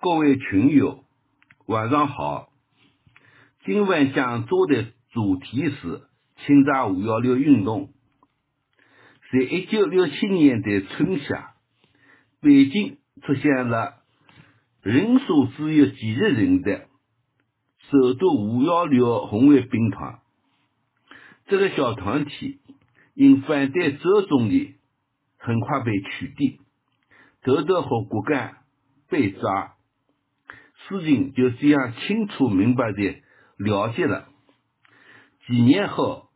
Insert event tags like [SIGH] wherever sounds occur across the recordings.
各位群友，晚上好。今晚讲座的主题是清查五幺六运动。在一九六七年的春夏，北京出现了人数只有几十人的首都五幺六红卫兵团。这个小团体因反对周总理，很快被取缔，头头和骨干被抓。事情就这样清楚明白的了解了。几年后，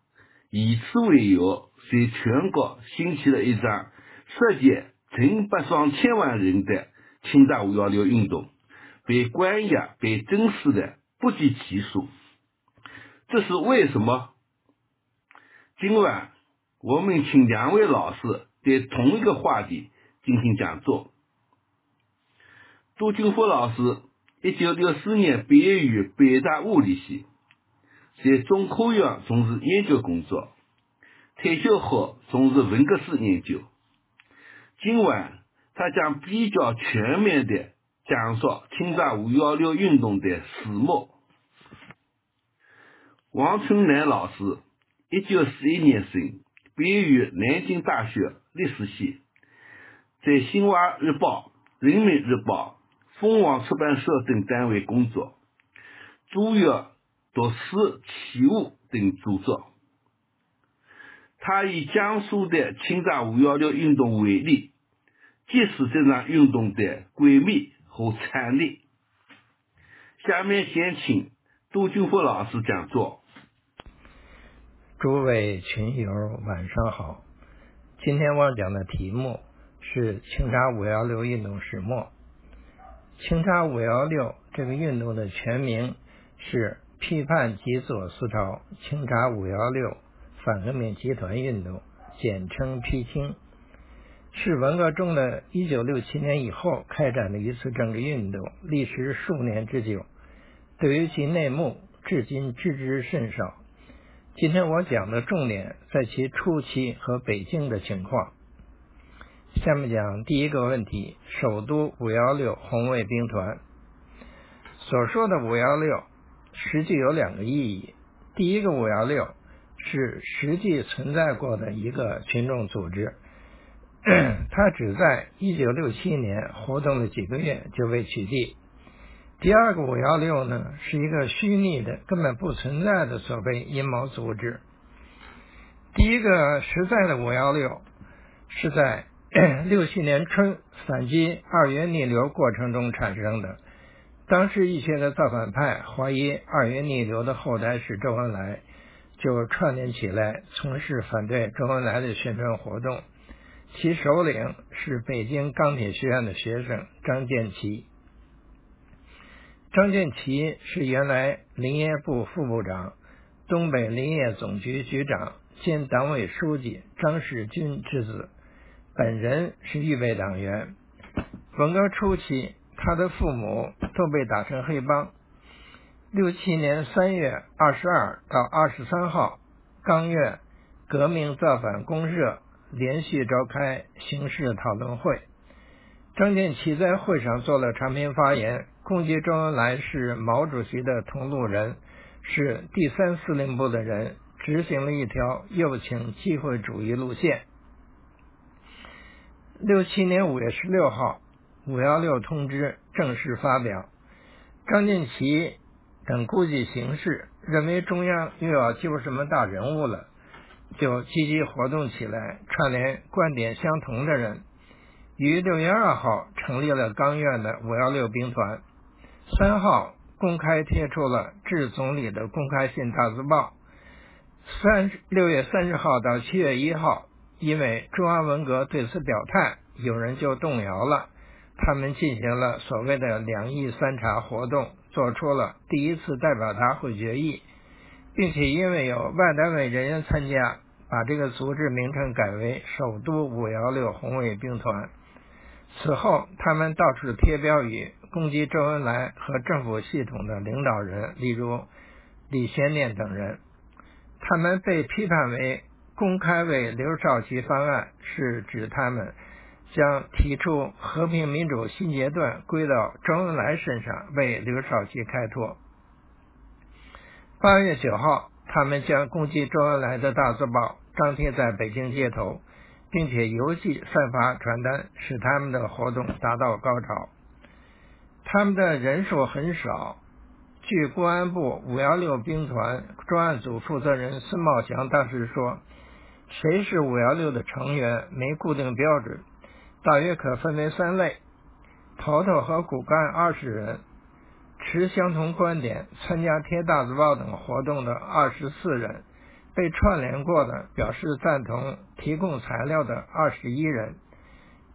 以此为由，在全国兴起了一场涉及成百上千万人的清查五幺六运动，被关押、被侦死的不计其数。这是为什么？今晚我们请两位老师对同一个话题进行讲座。杜俊福老师。一九六四年毕业于北大物理系，在中科院从事研究工作。退休后从事文革史研究。今晚他将比较全面的讲述清查五幺六运动的始末。王春兰老师，一九四一年生，毕业于南京大学历史系，在《新华日报》《人民日报》。凤凰出版社等单位工作，主要读诗、器物等著作。他以江苏的清查五幺六运动为例，揭示这场运动的诡秘和惨烈。下面先请杜俊富老师讲座。诸位群友，晚上好。今天我讲的题目是清查五幺六运动始末。清查五幺六这个运动的全名是批判极左思潮清查五幺六反革命集团运动，简称批清，是文革中的一九六七年以后开展的一次政治运动，历时数年之久。对于其内幕，至今知之甚少。今天我讲的重点在其初期和北京的情况。下面讲第一个问题：首都五幺六红卫兵团所说的五幺六，实际有两个意义。第一个五幺六是实际存在过的一个群众组织，[COUGHS] 它只在一九六七年活动了几个月就被取缔。第二个五幺六呢，是一个虚拟的、根本不存在的所谓阴谋组织。第一个实在的五幺六是在。[CLEARS THROAT] 六七年春反击二元逆流过程中产生的，当时一些的造反派怀疑二元逆流的后代是周恩来，就串联起来从事反对周恩来的宣传活动。其首领是北京钢铁学院的学生张建奇。张建奇是原来林业部副部长、东北林业总局局长兼党委书记张士军之子。本人是预备党员，文革初期，他的父母都被打成黑帮。六七年三月二十二到二十三号，刚月革命造反公社连续召开形势讨论会，张建奇在会上做了长篇发言，攻击周恩来是毛主席的同路人，是第三司令部的人，执行了一条右倾机会主义路线。六七年五月十六号，五幺六通知正式发表。张建奇等估计形势，认为中央又要揪什么大人物了，就积极活动起来，串联观点相同的人。于六月二号成立了钢院的五幺六兵团。三号公开贴出了致总理的公开信大字报。三六月三十号到七月一号。因为中央文革对此表态，有人就动摇了。他们进行了所谓的两议三查活动，做出了第一次代表大会决议，并且因为有外单位人员参加，把这个组织名称改为首都五幺六红卫兵团。此后，他们到处贴标语，攻击周恩来和政府系统的领导人，例如李先念等人。他们被批判为。公开为刘少奇方案是指他们将提出和平民主新阶段归到周恩来身上，为刘少奇开脱。八月九号，他们将攻击周恩来的大字报张贴在北京街头，并且邮寄散发传单，使他们的活动达到高潮。他们的人数很少。据公安部五幺六兵团专案组负责人孙茂祥当时说：“谁是五幺六的成员？没固定标准，大约可分为三类：头头和骨干二十人，持相同观点、参加贴大字报等活动的二十四人，被串联过的、表示赞同、提供材料的二十一人。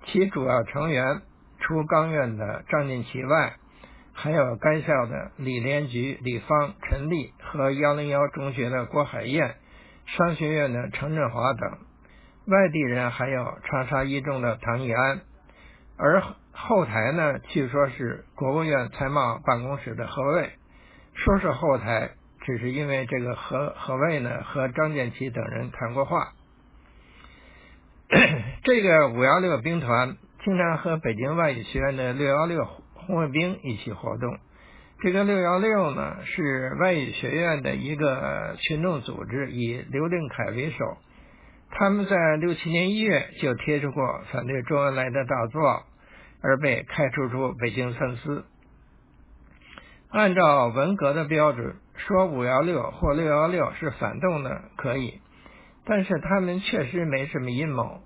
其主要成员除刚院的张锦旗外。”还有该校的李连菊、李芳、陈丽和幺零幺中学的郭海燕，商学院的程振华等。外地人还有长沙一中的唐义安。而后台呢，据说是国务院财贸办公室的何卫。说是后台，只是因为这个何何卫呢和张建奇等人谈过话。[COUGHS] 这个五幺六兵团经常和北京外语学院的六幺六。红卫兵一起活动。这个六幺六呢，是外语学院的一个群众组织，以刘定凯为首。他们在六七年一月就贴出过反对周恩来的大作，而被开除出北京三司。按照文革的标准，说五幺六或六幺六是反动的可以，但是他们确实没什么阴谋。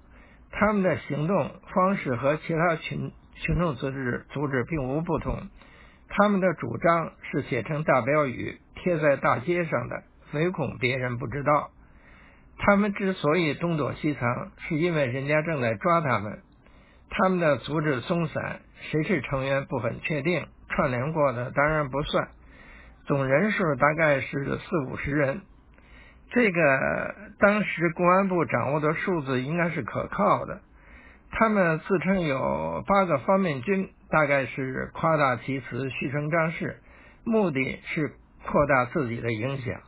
他们的行动方式和其他群。群众组织组织并无不同，他们的主张是写成大标语贴在大街上的，唯恐别人不知道。他们之所以东躲西藏，是因为人家正在抓他们。他们的组织松散，谁是成员不很确定，串联过的当然不算。总人数大概是四五十人，这个当时公安部掌握的数字应该是可靠的。他们自称有八个方面军，大概是夸大其词、虚声张势，目的是扩大自己的影响。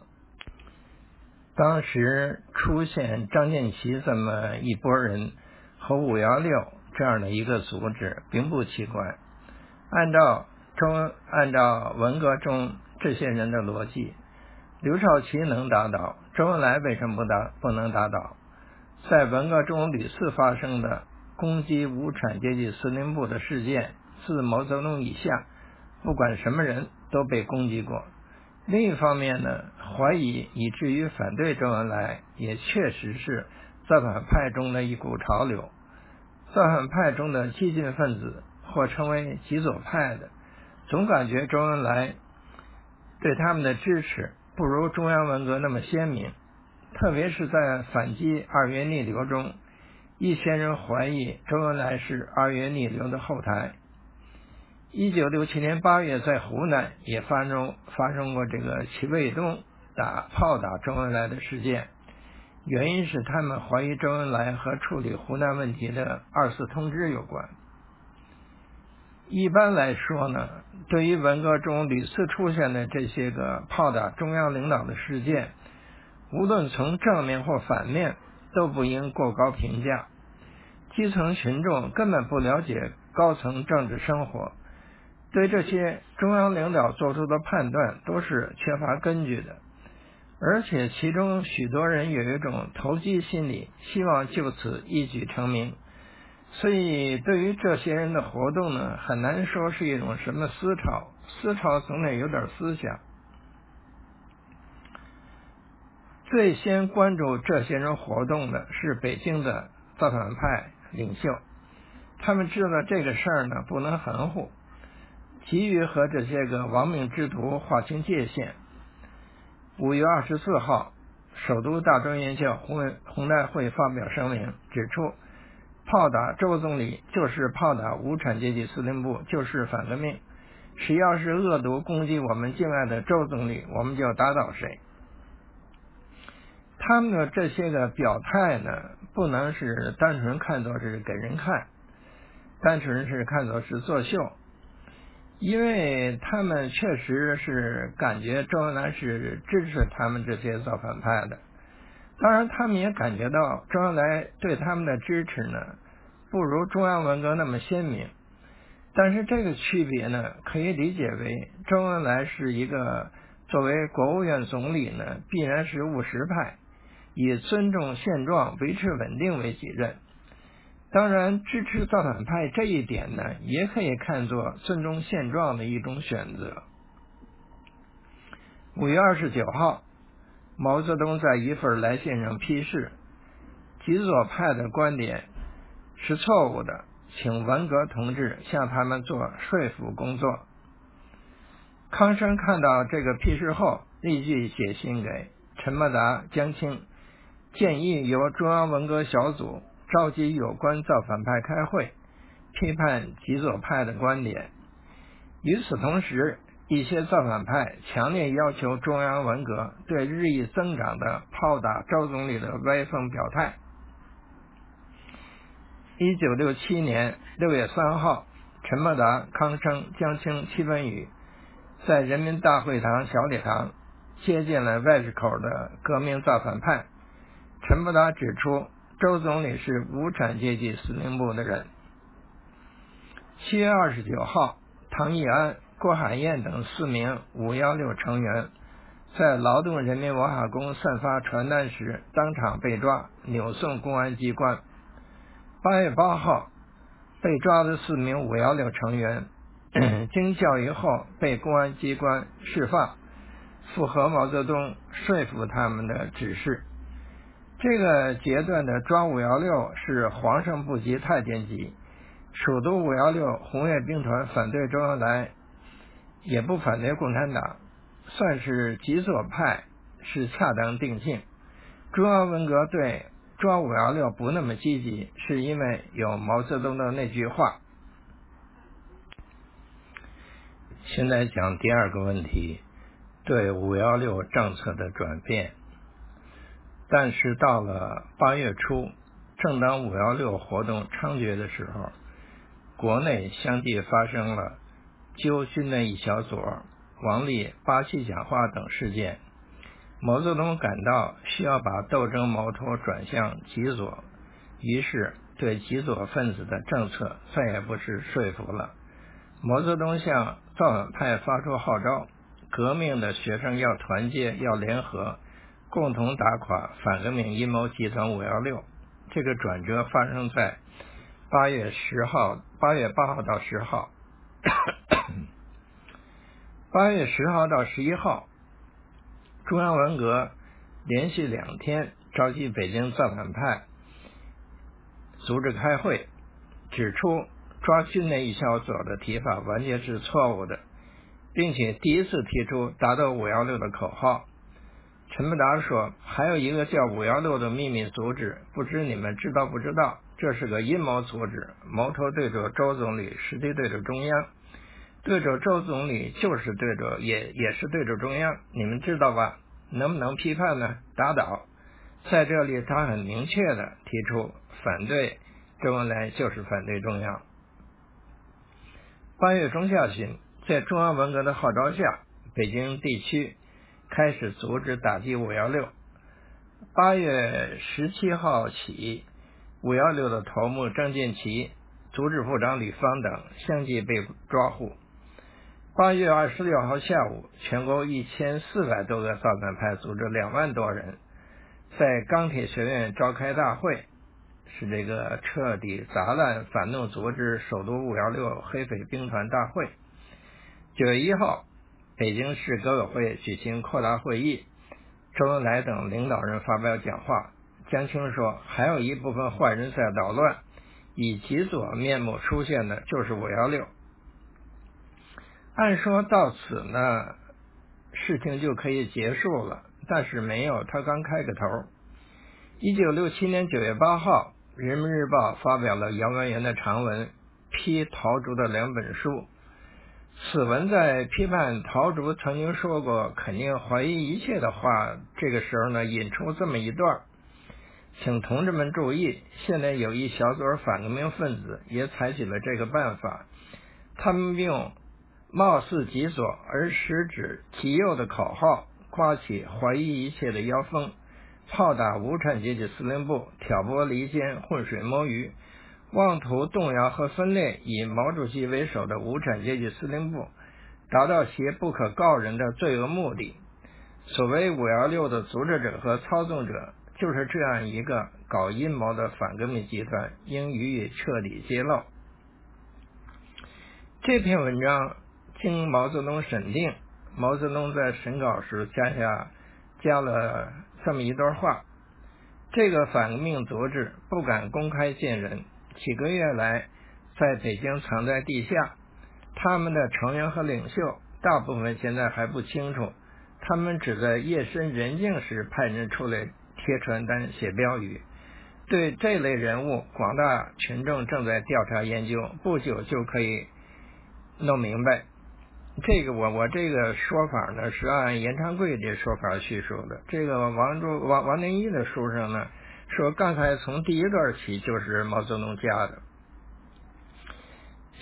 当时出现张建奇这么一拨人和五幺六这样的一个组织，并不奇怪。按照中按照文革中这些人的逻辑，刘少奇能打倒周恩来，为什么不打不能打倒？在文革中屡次发生的。攻击无产阶级司令部的事件，自毛泽东以下，不管什么人都被攻击过。另一方面呢，怀疑以至于反对周恩来，也确实是造反派中的一股潮流。造反派中的激进分子或称为极左派的，总感觉周恩来对他们的支持不如中央文革那么鲜明，特别是在反击二月逆流中。一些人怀疑周恩来是二月逆流的后台。一九六七年八月，在湖南也发生发生过这个齐卫东打炮打周恩来的事件，原因是他们怀疑周恩来和处理湖南问题的二次通知有关。一般来说呢，对于文革中屡次出现的这些个炮打中央领导的事件，无论从正面或反面，都不应过高评价。基层群众根本不了解高层政治生活，对这些中央领导做出的判断都是缺乏根据的，而且其中许多人有一种投机心理，希望就此一举成名，所以对于这些人的活动呢，很难说是一种什么思潮，思潮总得有点思想。最先关注这些人活动的是北京的造反派。领袖，他们知道这个事儿呢不能含糊，急于和这些个亡命之徒划清界限。五月二十四号，首都大专院校红红代会发表声明，指出炮打周总理就是炮打无产阶级司令部，就是反革命。谁要是恶毒攻击我们敬爱的周总理，我们就打倒谁。他们的这些个表态呢，不能是单纯看作是给人看，单纯是看作是作秀，因为他们确实是感觉周恩来是支持他们这些造反派的，当然他们也感觉到周恩来对他们的支持呢，不如中央文革那么鲜明。但是这个区别呢，可以理解为周恩来是一个作为国务院总理呢，必然是务实派，以尊重现状、维持稳定为己任。当然，支持造反派这一点呢，也可以看作尊重现状的一种选择。五月二十九号，毛泽东在一份来信上批示，极左派的观点是错误的，请文革同志向他们做说服工作。康生看到这个批示后，立即写信给陈伯达、江青，建议由中央文革小组。召集有关造反派开会，批判极左派的观点。与此同时，一些造反派强烈要求中央文革对日益增长的炮打周总理的歪风表态。一九六七年六月三号，陈伯达、康生、江青、戚本禹在人民大会堂小礼堂接见了外事口的革命造反派。陈伯达指出。周总理是无产阶级司令部的人。七月二十九号，唐义安、郭海燕等四名“五幺六”成员在劳动人民文化宫散发传单时当场被抓，扭送公安机关。八月八号，被抓的四名“五幺六”成员 [CLEARS THROAT] 经教育后被公安机关释放，符合毛泽东说服他们的指示。这个阶段的抓五幺六是皇上不急太监急，首都五幺六红卫兵团反对周恩来，也不反对共产党，算是极左派，是恰当定性。中央文革对抓五幺六不那么积极，是因为有毛泽东的那句话。现在讲第二个问题，对五幺六政策的转变。但是到了八月初，正当五幺六活动猖獗的时候，国内相继发生了揪军的一小撮、王立八七讲话等事件。毛泽东感到需要把斗争矛头转向极左，于是对极左分子的政策再也不是说服了。毛泽东向造反派发出号召：革命的学生要团结，要联合。共同打垮反革命阴谋集团五幺六，这个转折发生在八月十号、八月八号到十号。[COUGHS] 八月十号到十一号，中央文革连续两天召集北京造反派组织开会，指出抓军内一小组的提法完全是错误的，并且第一次提出打倒五幺六的口号。陈伯达说：“还有一个叫五幺六的秘密组织，不知你们知道不知道？这是个阴谋组织，矛头对着周总理，实际对着中央。对着周总理就是对着，也也是对着中央。你们知道吧？能不能批判呢？打倒。在这里，他很明确的提出反对周恩来就是反对中央。八月中下旬，在中央文革的号召下，北京地区。”开始组织打击五幺六。八月十七号起，五幺六的头目郑建奇、组织部长李芳等相继被抓获。八月二十六号下午，全国一千四百多个造反派组织两万多人，在钢铁学院召开大会，是这个彻底砸烂反动组织首都五幺六黑匪兵团大会。九月一号。北京市革委会举行扩大会议，周恩来等领导人发表讲话。江青说：“还有一部分坏人在捣乱，以极左面目出现的就是五幺六。”按说到此呢，事情就可以结束了，但是没有，他刚开个头。一九六七年九月八号，《人民日报》发表了姚文元的长文，批陶铸的两本书。此文在批判陶铸曾经说过肯定怀疑一切的话，这个时候呢，引出这么一段，请同志们注意，现在有一小撮反革命分子也采取了这个办法，他们用貌似极左而实指极右的口号，刮起怀疑一切的妖风，炮打无产阶级司令部，挑拨离间，浑水摸鱼，妄图动摇和分裂以毛主席为首的无产阶级司令部，达到其不可告人的罪恶目的。所谓“五幺六”的组织者和操纵者，就是这样一个搞阴谋的反革命集团，应予以彻底揭露。这篇文章经毛泽东审定，毛泽东在审稿时加下加了这么一段话：这个反革命组织不敢公开见人，几个月来在北京藏在地下，他们的成员和领袖大部分现在还不清楚。他们只在夜深人静时派人出来贴传单、写标语。对这类人物，广大群众正在调查研究，不久就可以弄明白。这个我我这个说法呢，是按严昌贵的说法叙述的。这个王朱王王林一的书上呢，说刚才从第一段起就是毛泽东加的。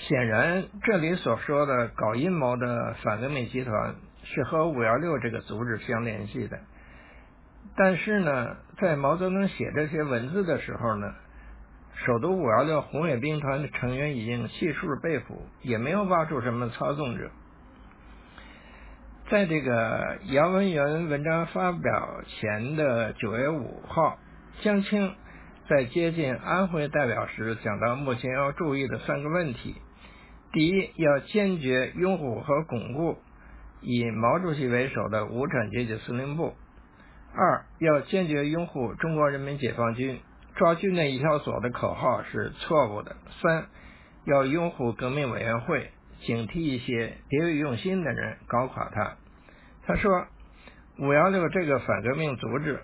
显然，这里所说的搞阴谋的反革命集团。是和五幺六这个组织相联系的，但是呢，在毛泽东写这些文字的时候呢，首都五幺六红卫兵团的成员已经悉数被捕，也没有挖出什么操纵者。在这个杨文元文章发表前的九月五号，江青在接近安徽代表时讲到目前要注意的三个问题：第一，要坚决拥护和巩固。以毛主席为首的无产阶级司令部。二要坚决拥护中国人民解放军，抓军内一条锁的口号是错误的。三要拥护革命委员会，警惕一些别有用心的人搞垮他。他说，五幺六这个反革命组织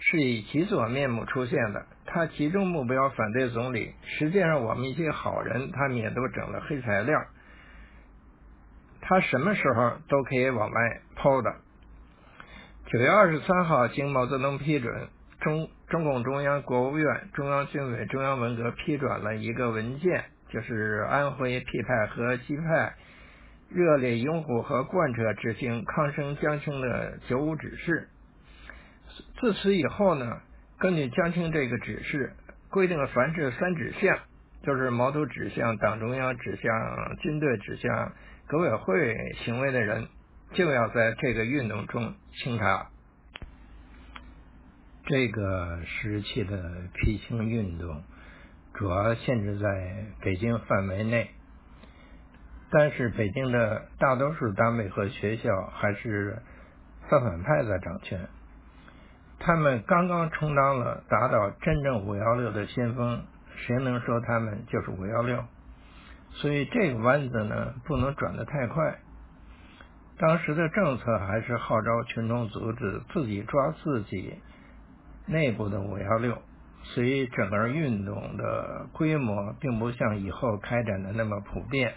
是以其所面目出现的，他集中目标反对总理，实际上我们一些好人他们也都整了黑材料。他什么时候都可以往外抛的。九月二十三号，经毛泽东批准，中中共中央、国务院、中央军委、中央文革批转了一个文件，就是安徽批派和基派热烈拥护和贯彻执行抗生江青的九五指示。自此以后呢，根据江青这个指示，规定凡是三指向，就是毛头指向党中央、指向军队、指向。革委会行为的人就要在这个运动中清查。这个时期的批清运动主要限制在北京范围内，但是北京的大多数单位和学校还是造反派在掌权。他们刚刚充当了打倒真正五幺六的先锋，谁能说他们就是五幺六？所以这个弯子呢，不能转得太快。当时的政策还是号召群众组织自己抓自己内部的五幺六，所以整个运动的规模并不像以后开展的那么普遍。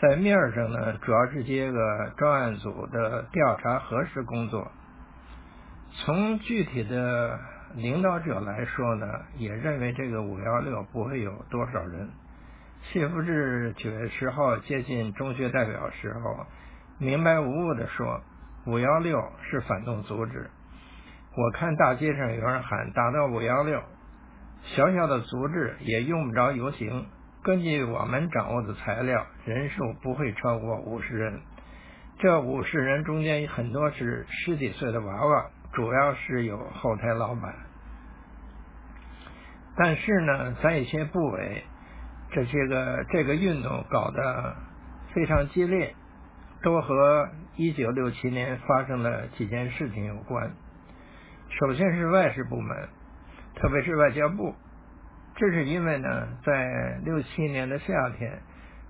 在面上呢，主要是接个专案组的调查核实工作。从具体的领导者来说呢，也认为这个五幺六不会有多少人。谢福志九月十号接近中学代表时候，明白无误地说：“五幺六是反动组织。我看大街上有人喊打到五幺六，小小的组织也用不着游行。根据我们掌握的材料，人数不会超过五十人。这五十人中间很多是十几岁的娃娃，主要是有后台老板。但是呢，在一些部委。”这些个这个运动搞得非常激烈，都和一九六七年发生的几件事情有关。首先是外事部门，特别是外交部，这是因为呢，在六七年的夏天，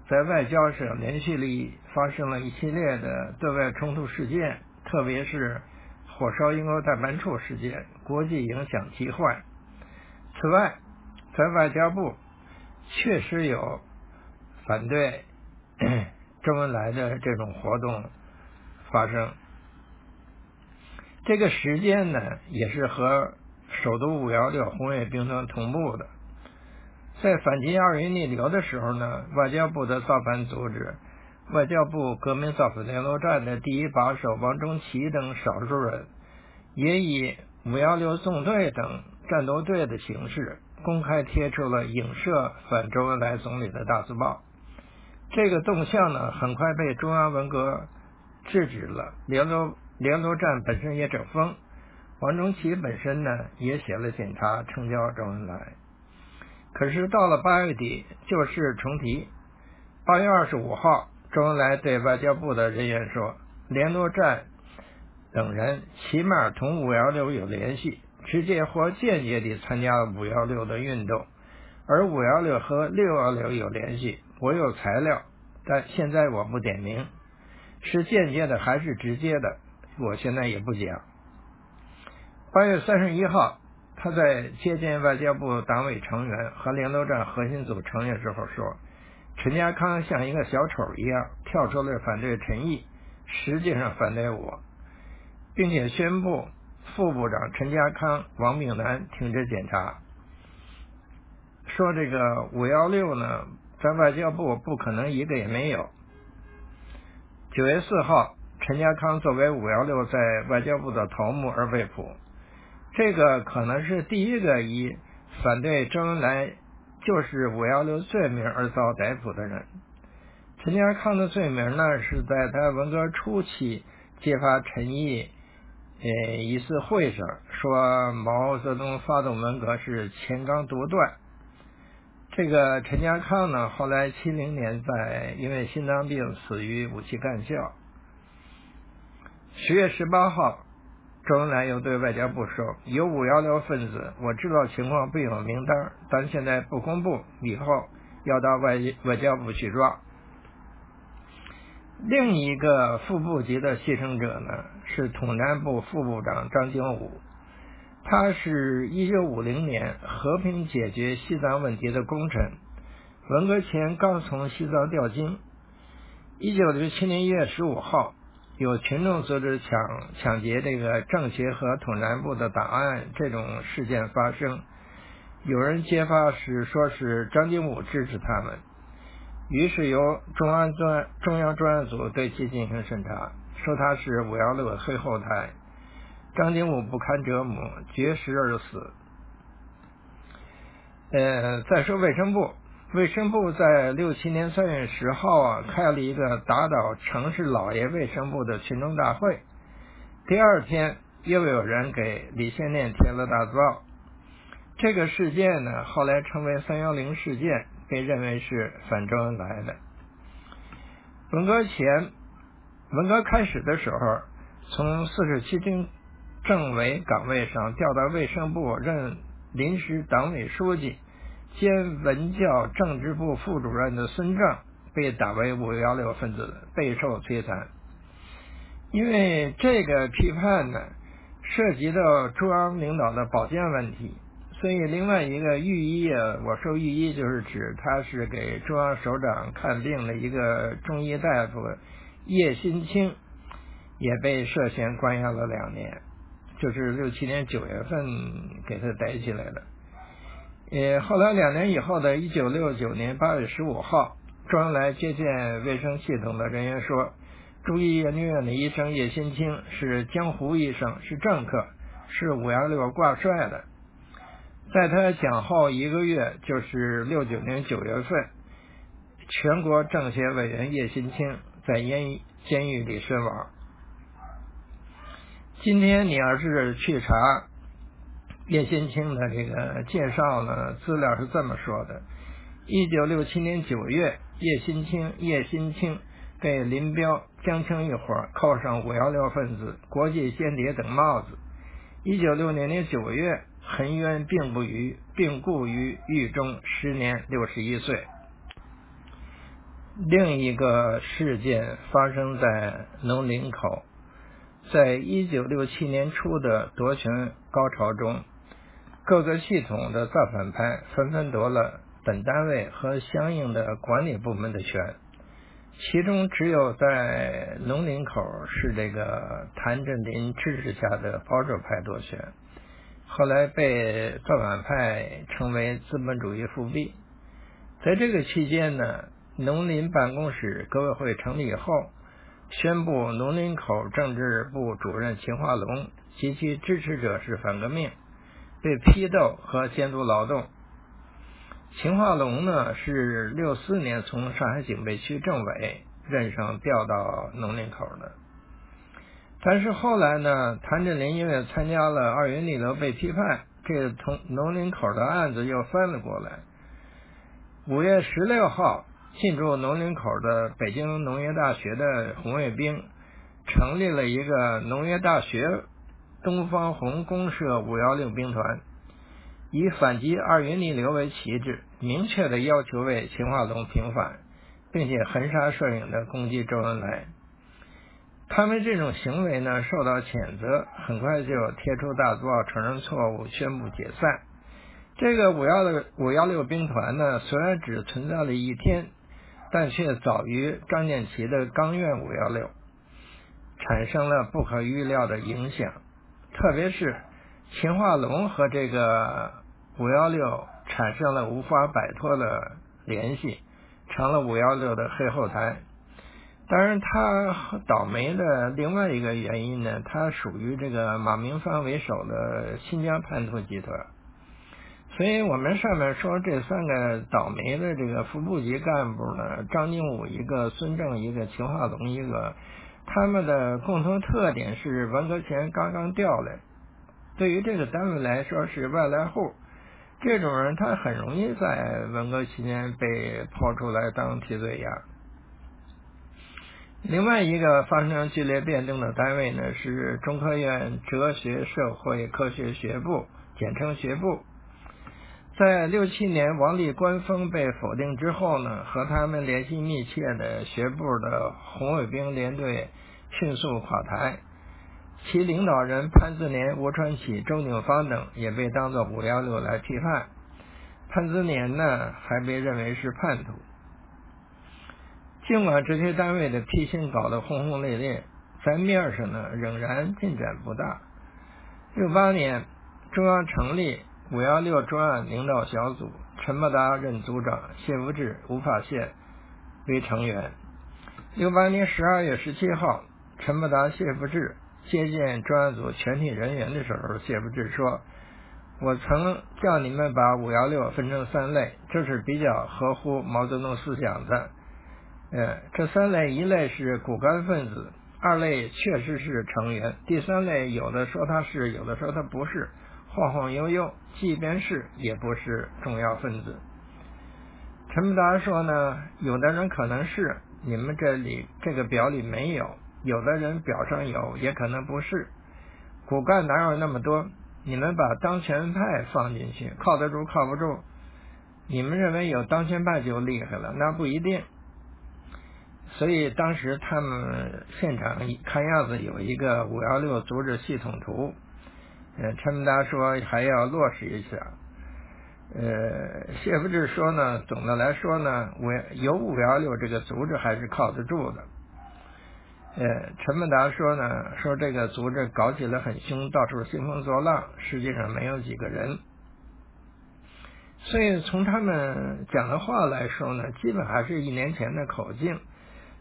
在外交上连续里发生了一系列的对外冲突事件，特别是火烧英国代办处事件，国际影响极坏。此外，在外交部。确实有反对 [COUGHS] 周恩来的这种活动发生，这个时间呢也是和首都五幺六红卫兵团同步的。在反击二月逆流的时候呢，外交部的造反组织外交部革命造反联络站的第一把手王中奇等少数人，也以五幺六纵队等战斗队的形式。公开贴出了影射反周恩来总理的大字报。这个动向呢，很快被中央文革制止了。联络联络站本身也整风，王中奇本身呢也写了检查，呈交周恩来。可是到了八月底，旧事重提。八月二十五号，周恩来对外交部的人员说：“联络站等人起码同五幺六有联系，直接或间接地参加了五幺六的运动，而五幺六和六幺六有联系。”我有材料，但现在我不点名，是间接的还是直接的，我现在也不讲。八月三十一号，他在接见外交部党委成员和联络站核心组成员时候说：“陈家康像一个小丑一样跳出来反对陈毅，实际上反对我，并且宣布副部长陈家康、王炳南停止检查，说这个五幺六呢。”在外交部不可能一个也没有。九月四号，陈家康作为五幺六在外交部的头目而被捕，这个可能是第一个以反对周恩来就是五幺六罪名而遭逮捕的人。陈家康的罪名呢，是在他文革初期揭发陈毅呃一次会上说毛泽东发动文革是钱纲独断。这个陈家康呢，后来七零年在因为心脏病死于武器干校。十月十八号，周恩来又对外交部说：“有五幺六分子，我知道情况，备有名单，但现在不公布，以后要到外外交部去抓。”另一个副部级的牺牲者呢，是统战部副部长张经武。他是一九五零年和平解决西藏问题的功臣，文革前刚从西藏调经。一九六七年一月十五号，有群众组织抢抢劫这个政协和统战部的档案，这种事件发生，有人揭发是说是张经武支持他们，于是由中央专中央专案组对其进行审查，说他是五幺六黑后台。张经武不堪折磨，绝食而死。呃，再说卫生部，卫生部在六七年三月十号啊，开了一个打倒城市老爷卫生部的群众大会。第二天，又有人给李先念贴了大字报。这个事件呢，后来称为“三幺零事件”，被认为是反周恩来的。文革前，文革开始的时候，从四十七军。政委岗位上调到卫生部任临时党委书记兼文教政治部副主任的孙正被打为五幺六分子，备受摧残。因为这个批判呢，涉及到中央领导的保健问题，所以另外一个御医啊，我说御医就是指他是给中央首长看病的一个中医大夫叶新清，也被涉嫌关押了两年。就是六七年九月份给他逮起来了，呃，后来两年以后的一九六九年八月十五号，周恩来接见卫生系统的人员说，中医研究院的医生叶新清是江湖医生，是政客，是五幺六挂帅的。在他讲后一个月，就是六九年九月份，全国政协委员叶新清在监监狱里身亡。今天你要是去查叶新清的这个介绍呢，资料是这么说的：一九六七年九月，叶新清叶新清被林彪、江青一伙扣上五幺六分子、国际间谍等帽子。一九六零年九月，恒渊病不愈，病故于狱中，时年六十一岁。另一个事件发生在农林口。在一九六七年初的夺权高潮中，各个系统的造反派纷纷夺了本单位和相应的管理部门的权，其中只有在农林口是这个谭震林支持下的保守派夺权，后来被造反派称为资本主义复辟。在这个期间呢，农林办公室革委会成立以后。宣布农林口政治部主任秦化龙及其支持者是反革命，被批斗和监督劳动。秦化龙呢是六四年从上海警备区政委任上调到农林口的，但是后来呢，谭震林因为参加了二元逆流被批判，这个从农林口的案子又翻了过来。五月十六号进驻农林口的北京农业大学的红卫兵，成立了一个农业大学东方红公社五幺六兵团。以反击二云逆流为旗帜，明确的要求为秦化龙平反，并且横杀摄影的攻击周恩来。他们这种行为呢，受到谴责，很快就贴出大字报承认错误，宣布解散。这个五幺六五幺六兵团呢，虽然只存在了一天，但却早于张建奇的钢院五幺六，产生了不可预料的影响，特别是秦化龙和这个。五幺六产生了无法摆脱的联系，成了五幺六的黑后台。当然，他倒霉的另外一个原因呢，他属于这个马明芳为首的新疆叛徒集团。所以我们上面说这三个倒霉的这个副部级干部呢，张经武一个，孙正一个，秦化龙一个，他们的共同特点是文革前刚刚调来，对于这个单位来说是外来户。这种人他很容易在文革期间被抛出来当替罪羊。另外一个发生剧烈变动的单位呢是中科院哲学社会科学学部，简称学部。在六七年王立官封被否定之后呢，和他们联系密切的学部的红卫兵连队迅速垮台。其领导人潘子年、吴传启、周景芳等也被当作五幺六来批判。潘子年呢，还被认为是叛徒。尽管这些单位的批星搞得轰轰烈烈，在面上呢仍然进展不大。六八年，中央成立五幺六专案领导小组，陈伯达任组长，谢福志、吴法宪为成员。六八年十二月十七号，陈伯达、谢福志。接见专案组全体人员的时候，谢福志说：“我曾叫你们把五幺六分成三类，这是比较合乎毛泽东思想的。呃，这三类，一类是骨干分子，二类确实是成员，第三类有的说他是，有的说他不是，晃晃悠悠，即便是也不是重要分子。”陈伯达说呢：“有的人可能是，你们这里这个表里没有。”有的人表上有，也可能不是。骨干哪有那么多？你们把当权派放进去，靠得住靠不住？你们认为有当权派就厉害了，那不一定。所以当时他们现场看样子有一个五幺六组织系统图，呃，陈文达说还要落实一下。呃，谢福志说呢，总的来说呢，五有五幺六这个组织还是靠得住的。呃，陈文达说呢，说这个组织搞起来很凶，到处兴风作浪，实际上没有几个人。所以从他们讲的话来说呢，基本还是一年前的口径，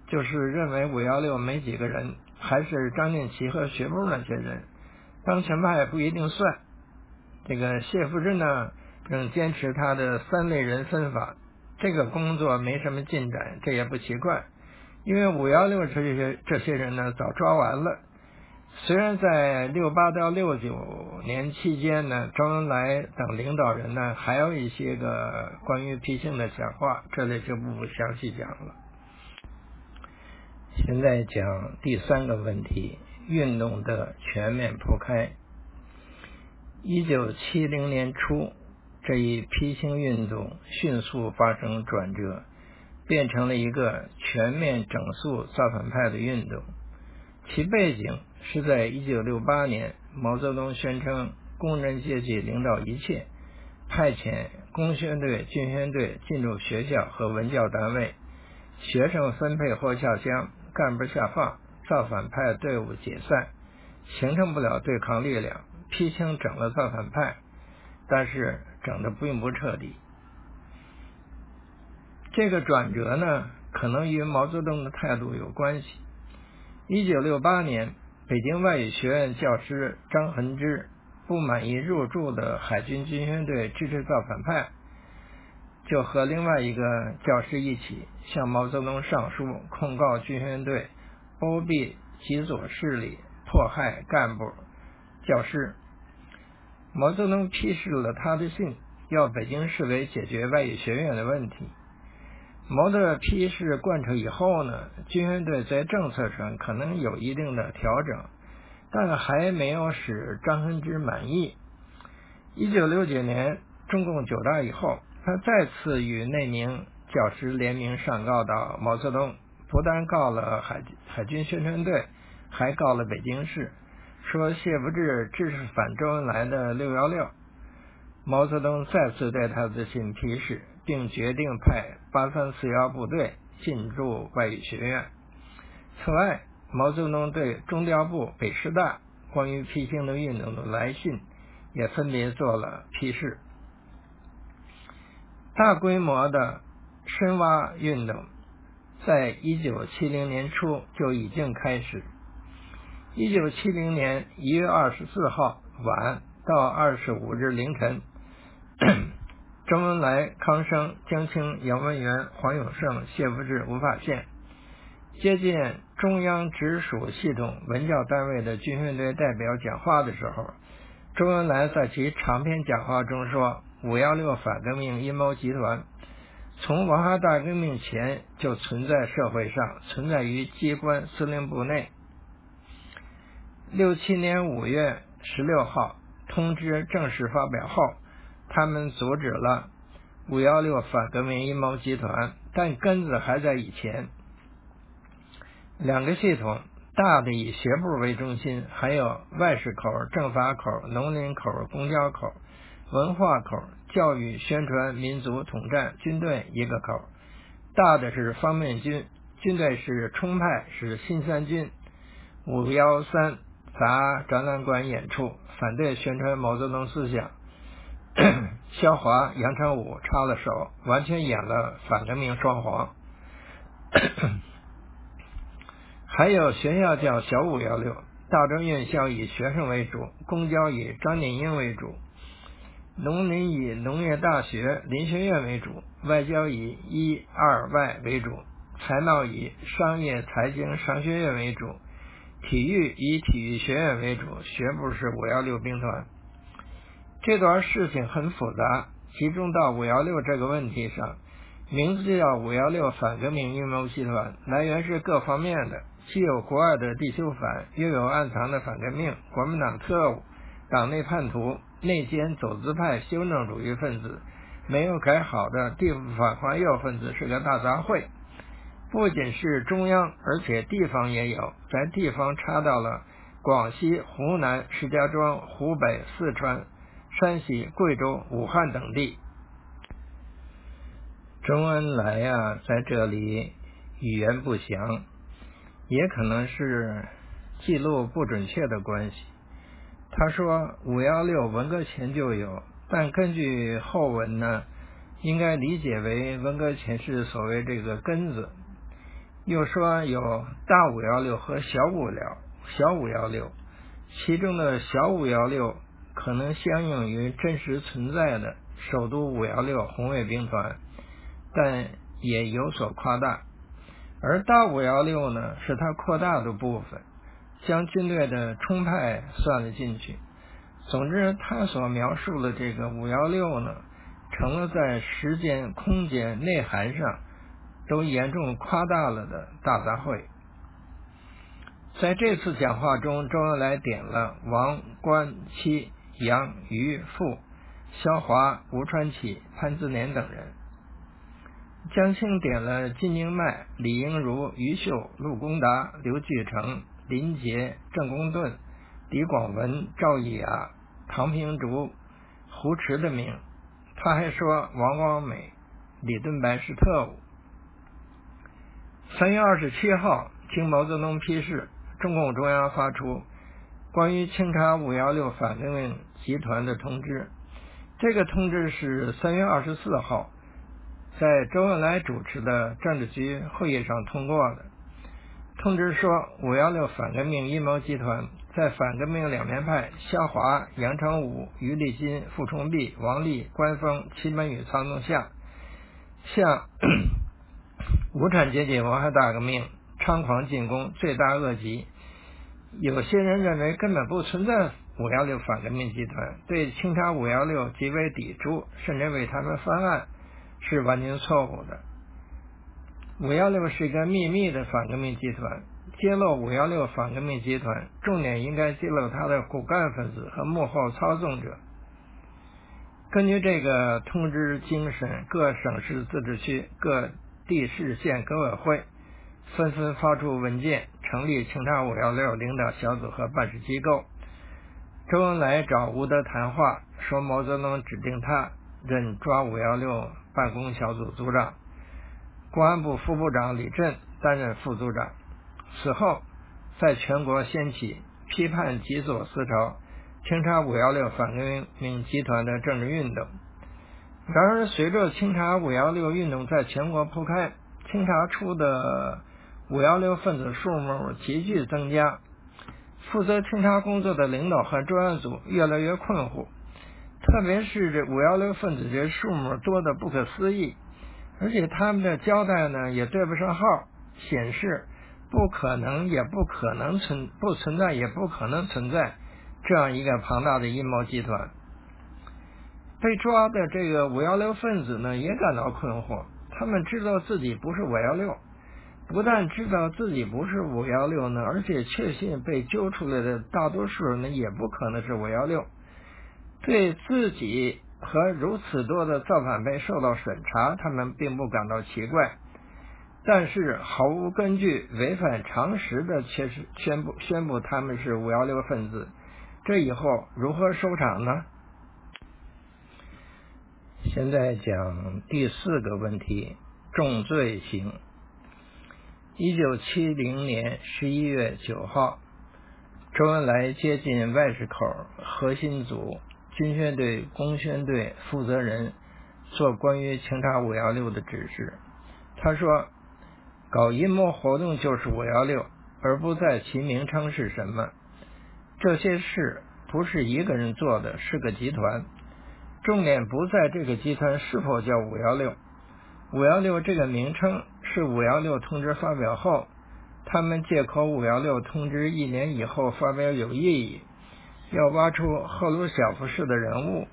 就是认为五幺六没几个人，还是张建奇和学部那些人，当权派不一定算。这个谢福珍呢，仍坚持他的三类人分法，这个工作没什么进展，这也不奇怪。因为五幺六这些这些人呢，早抓完了。虽然在六八到六九年期间呢，周恩来等领导人呢，还有一些个关于批星的讲话，这里就不详细讲了。现在讲第三个问题：运动的全面铺开。一九七零年初，这一批星运动迅速发生转折。变成了一个全面整肃造反派的运动，其背景是在一九六八年，毛泽东宣称工人阶级领导一切，派遣工宣队、军宣队进入学校和文教单位，学生分配或下乡，干部下放，造反派队伍解散，形成不了对抗力量，批清整了造反派，但是整的并不彻底。这个转折呢，可能与毛泽东的态度有关系。一九六八年，北京外语学院教师张恒之不满意入驻的海军军宣队支持造反派，就和另外一个教师一起向毛泽东上书，控告军宣队包庇极左势力，迫害干部、教师。毛泽东批示了他的信，要北京市委解决外语学院的问题。毛的批示贯彻以后呢，军队在政策上可能有一定的调整，但还没有使张恨之满意。一九六九年中共九大以后，他再次与那名教师联名上告到毛泽东，不但告了海海军宣传队，还告了北京市，说谢福治支持反周恩来的六幺六。毛泽东再次对他的信批示。并决定派八三四幺部队进驻外语学院。此外，毛泽东对中调部、北师大关于批评的运动的来信也分别做了批示。大规模的深挖运动在一九七零年初就已经开始。一九七零年一月二十四号晚到二十五日凌晨。周恩来、康生、江青、杨文元、黄永胜、谢福治、吴法宪接见中央直属系统文教单位的军训队代表讲话的时候，周恩来在其长篇讲话中说：“五幺六反革命阴谋集团从文化大革命前就存在社会上，存在于机关司令部内。六七年五月十六号通知正式发表后。”他们阻止了五幺六反革命阴谋集团，但根子还在以前。两个系统，大的以学部为中心，还有外事口、政法口、农林口、公交口、文化口、教育宣传、民族统战、军队一个口。大的是方面军，军队是冲派，是新三军。五幺三砸展览馆演出，反对宣传毛泽东思想。[COUGHS] 肖华、杨成武插了手，完全演了反革命双簧。[COUGHS] 还有学校叫小五幺六，大专院校以学生为主，公交以张典英为主，农林以农业大学林学院为主，外交以一二外为主，财贸以商业财经商学院为主，体育以体育学院为主，学部是五幺六兵团。这段事情很复杂，集中到五幺六这个问题上，名字叫五幺六反革命阴谋集团，来源是各方面的，既有国外的地修反，又有暗藏的反革命，国民党特务、党内叛徒、内奸走资派修正主义分子，没有改好的地反华右分子，是个大杂烩。不仅是中央，而且地方也有，在地方插到了广西、湖南、石家庄、湖北、四川。山西、贵州、武汉等地，周恩来呀，在这里语言不详，也可能是记录不准确的关系。他说五幺六文革前就有，但根据后文呢，应该理解为文革前是所谓这个根子。又说有大五幺六和小五幺小五幺六，其中的小五幺六。可能相应于真实存在的首都五幺六红卫兵团，但也有所夸大。而大五幺六呢，是它扩大的部分，将军队的冲派算了进去。总之，他所描述的这个五幺六呢，成了在时间、空间、内涵上都严重夸大了的大杂烩。在这次讲话中，周恩来点了王、关、戚。杨、于、傅、肖华、吴传启、潘自年等人，江青点了金宁迈、李英如、于秀、陆公达、刘巨成、林杰、郑公顿、李广文、赵义雅、唐平竹、胡池的名。他还说王光美、李敦白是特务。三月二十七号，经毛泽东批示，中共中央发出。关于清查五幺六反革命集团的通知，这个通知是三月二十四号在周恩来主持的政治局会议上通过的。通知说，五幺六反革命阴谋集团在反革命两面派肖华、杨成武、余立金、傅崇碧、王立、关锋、戚本禹操纵下，向无产阶级文化大革命猖狂进攻，罪大恶极。有些人认为根本不存在五幺六反革命集团，对清查五幺六极为抵触，甚至为他们翻案，是完全错误的。五幺六是一个秘密的反革命集团，揭露五幺六反革命集团，重点应该揭露他的骨干分子和幕后操纵者。根据这个通知精神，各省市自治区、各地市县革委会纷纷发出文件，成立清查五幺六领导小组和办事机构。周恩来找吴德谈话，说毛泽东指定他任抓五幺六办公小组组长，公安部副部长李振担任副组长。此后，在全国掀起批判极左思潮。清查五幺六反革命集团的政治运动。然而，随着清查五幺六运动在全国铺开，清查出的五幺六分子数目急剧增加，负责清查工作的领导和专案组越来越困惑。特别是这五幺六分子这数目多的不可思议，而且他们的交代呢也对不上号，显示不可能，也不可能存不存在，也不可能存在。这样一个庞大的阴谋集团，被抓的这个五幺六分子呢，也感到困惑。他们知道自己不是五幺六，不但知道自己不是五幺六呢，而且确信被揪出来的大多数人呢，也不可能是五幺六。对自己和如此多的造反派受到审查，他们并不感到奇怪，但是毫无根据、违反常识的，却是宣布宣布他们是五幺六分子。这以后如何收场呢？现在讲第四个问题：重罪行。一九七零年十一月九号，周恩来接近外事口核心组军宣队、工宣队负责人做关于清查五幺六的指示。他说：“搞阴谋活动就是五幺六，而不在其名称是什么。”这些事不是一个人做的，是个集团。重点不在这个集团是否叫五幺六。五幺六这个名称是五幺六通知发表后，他们借口五幺六通知一年以后发表有意义，要挖出赫鲁晓夫式的人物，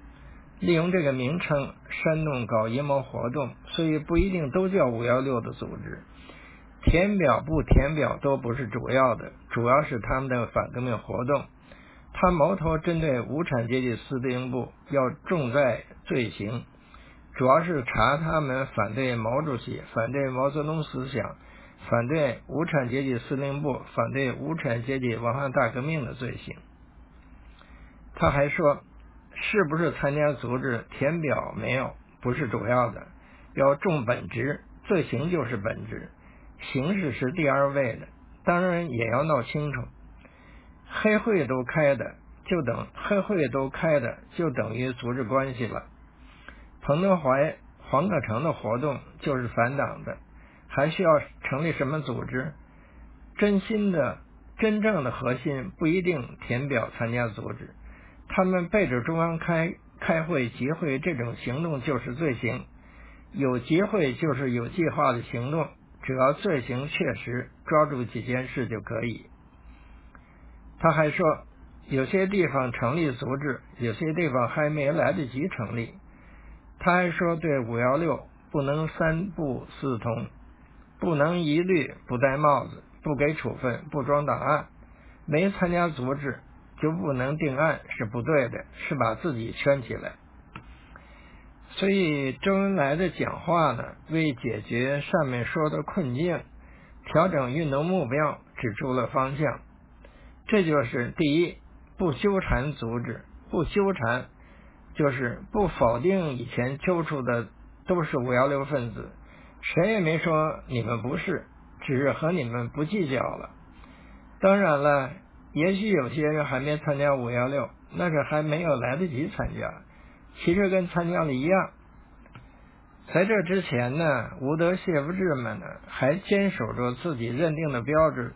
利用这个名称煽动搞阴谋活动，所以不一定都叫五幺六的组织。填表不填表都不是主要的，主要是他们的反革命活动。他矛头针对无产阶级司令部，要重在罪行，主要是查他们反对毛主席、反对毛泽东思想、反对无产阶级司令部、反对无产阶级文化大革命的罪行。他还说，是不是参加组织填表没有，不是主要的，要重本质，罪行就是本质，形式是第二位的，当然也要闹清楚。黑会都开的，就等黑会都开的，就等于组织关系了。彭德怀、黄克诚的活动就是反党的，还需要成立什么组织？真心的、真正的核心不一定填表参加组织，他们背着中央开开会、集会，这种行动就是罪行。有集会就是有计划的行动，只要罪行确实，抓住几件事就可以。他还说，有些地方成立组织，有些地方还没来得及成立。他还说，对五幺六不能三不四通，不能一律不戴帽子，不给处分，不装档案，没参加组织就不能定案，是不对的，是把自己圈起来。所以周恩来的讲话呢，为解决上面说的困境，调整运动目标，指出了方向。这就是第一，不纠缠组织，不纠缠，就是不否定以前揪出的都是五幺六分子，谁也没说你们不是，只是和你们不计较了。当然了，也许有些人还没参加五幺六，那是还没有来得及参加，其实跟参加了一样。在这之前呢，吴德谢夫志们呢还坚守着自己认定的标志，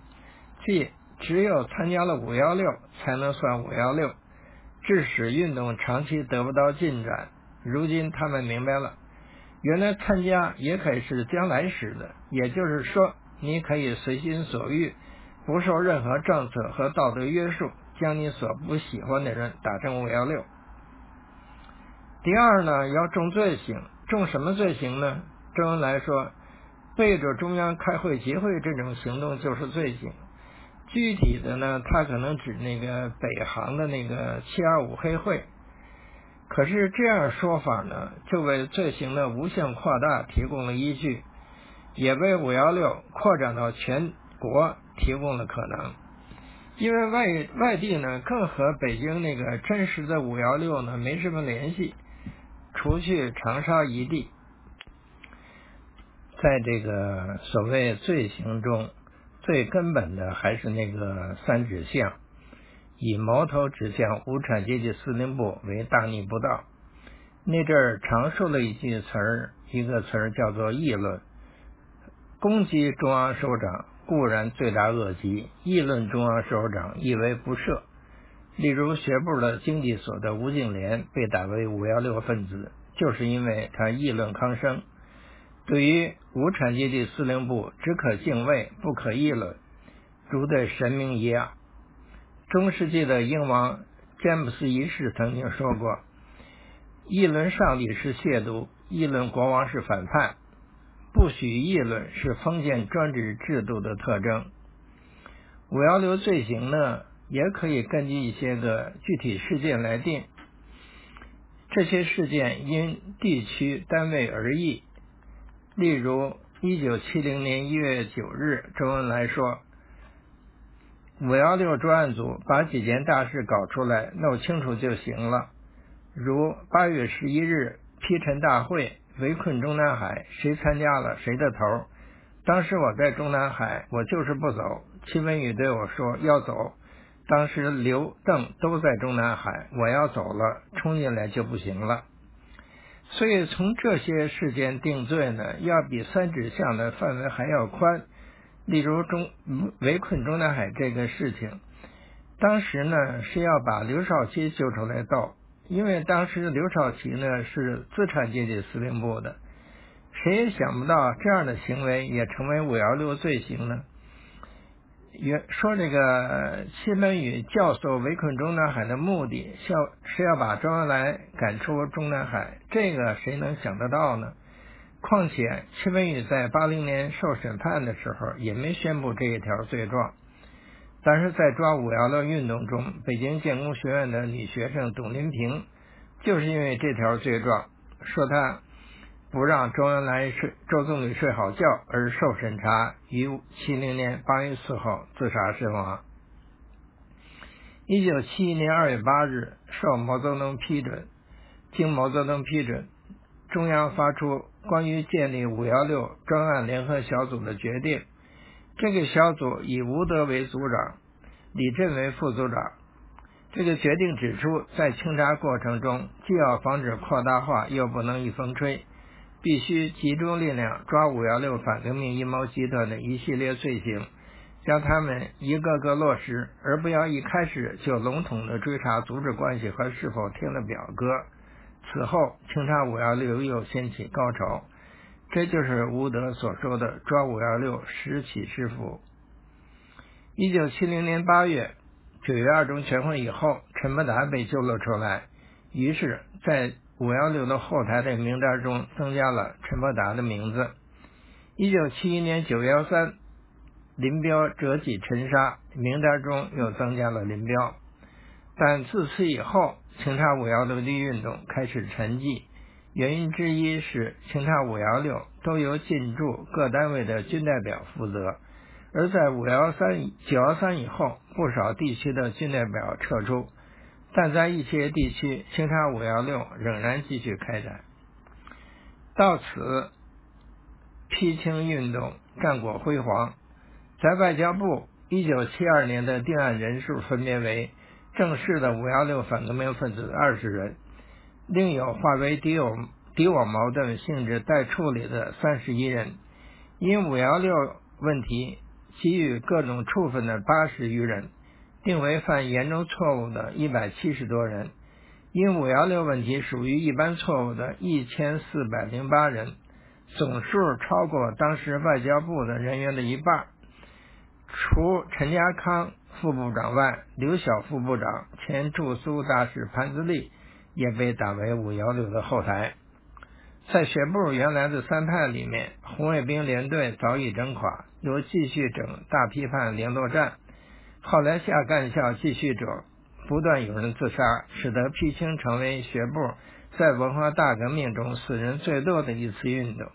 即。只有参加了五幺六，才能算五幺六，致使运动长期得不到进展。如今他们明白了，原来参加也可以是将来时的，也就是说，你可以随心所欲，不受任何政策和道德约束，将你所不喜欢的人打成五幺六。第二呢，要重罪行，重什么罪行呢？周恩来说，背着中央开会集会这种行动就是罪行。具体的呢，他可能指那个北航的那个七二五黑会。可是这样说法呢，就为罪行的无限扩大提供了依据，也为五幺六扩展到全国提供了可能。因为外外地呢，更和北京那个真实的五幺六呢没什么联系，除去长沙一地，在这个所谓罪行中，最根本的还是那个三指向。以矛头指向无产阶级司令部为大逆不道。那阵儿常说了一句词儿，一个词儿叫做议论。攻击中央首长固然罪大恶极，议论中央首长亦为不赦。例如学部的经济所的吴敬琏被打为五幺六分子，就是因为他议论康生。对于无产阶级司令部，只可敬畏，不可议论，如对神明一样。中世纪的英王詹姆斯一世曾经说过：“议论上帝是亵渎，议论国王是反叛，不许议论是封建专制制度的特征。”五幺六罪行呢，也可以根据一些个具体事件来定，这些事件因地区单位而异。例如，一九七零年一月九日，周恩来说。五幺六专案组把几件大事搞出来，弄清楚就行了。如八月十一日批陈大会，围困中南海，谁参加了谁的头。当时我在中南海，我就是不走。戚文宇对我说要走。当时刘邓都在中南海，我要走了，冲进来就不行了。所以从这些事件定罪呢，要比三指向的范围还要宽。例如中围困中南海这个事情，当时呢是要把刘少奇揪出来斗，因为当时刘少奇呢是资产阶级司令部的，谁也想不到这样的行为也成为五幺六罪行呢。原说这个戚本禹教唆围困中南海的目的，是要是要把周恩来赶出中南海，这个谁能想得到呢？况且，戚文宇在八零年受审判的时候也没宣布这一条罪状，但是在抓五幺六运动中，北京建工学院的女学生董林平就是因为这条罪状，说她不让周恩来睡周总理睡好觉而受审查，于七零年八月四号自杀身亡。一九七一年二月八日，受毛泽东批准，经毛泽东批准，中央发出。关于建立五幺六专案联合小组的决定，这个小组以吴德为组长，李振为副组长。这个决定指出，在清查过程中，既要防止扩大化，又不能一风吹，必须集中力量抓五幺六反革命阴谋集团的一系列罪行，将他们一个个落实，而不要一开始就笼统的追查组织关系和是否听了表哥。此后，清查五幺六又掀起高潮，这就是吴德所说的“抓五幺六，拾起时伏”。一九七零年八月，九月二中全会以后，陈伯达被揪了出来，于是，在五幺六的后台的名单中增加了陈伯达的名字。一九七一年九幺三，林彪折戟沉沙，名单中又增加了林彪。但自此以后，清查五幺六的运动开始沉寂，原因之一是清查五幺六都由进驻各单位的军代表负责，而在五幺三九幺三以后，不少地区的军代表撤出，但在一些地区，清查五幺六仍然继续开展。到此，批清运动战果辉煌，在外交部一九七二年的定案人数分别为。正式的五幺六反革命分子二十人，另有化为敌我敌我矛盾性质待处理的三十一人，因五幺六问题给予各种处分的八十余人，定为犯严重错误的一百七十多人，因五幺六问题属于一般错误的一千四百零八人，总数超过当时外交部的人员的一半。除陈家康副部长外，刘晓副部长、前驻苏大使潘自立也被打为五幺六的后台。在学部原来的三派里面，红卫兵连队早已整垮，又继续整大批判联络站。后来下干校继续整。不断有人自杀，使得批青成为学部在文化大革命中死人最多的一次运动。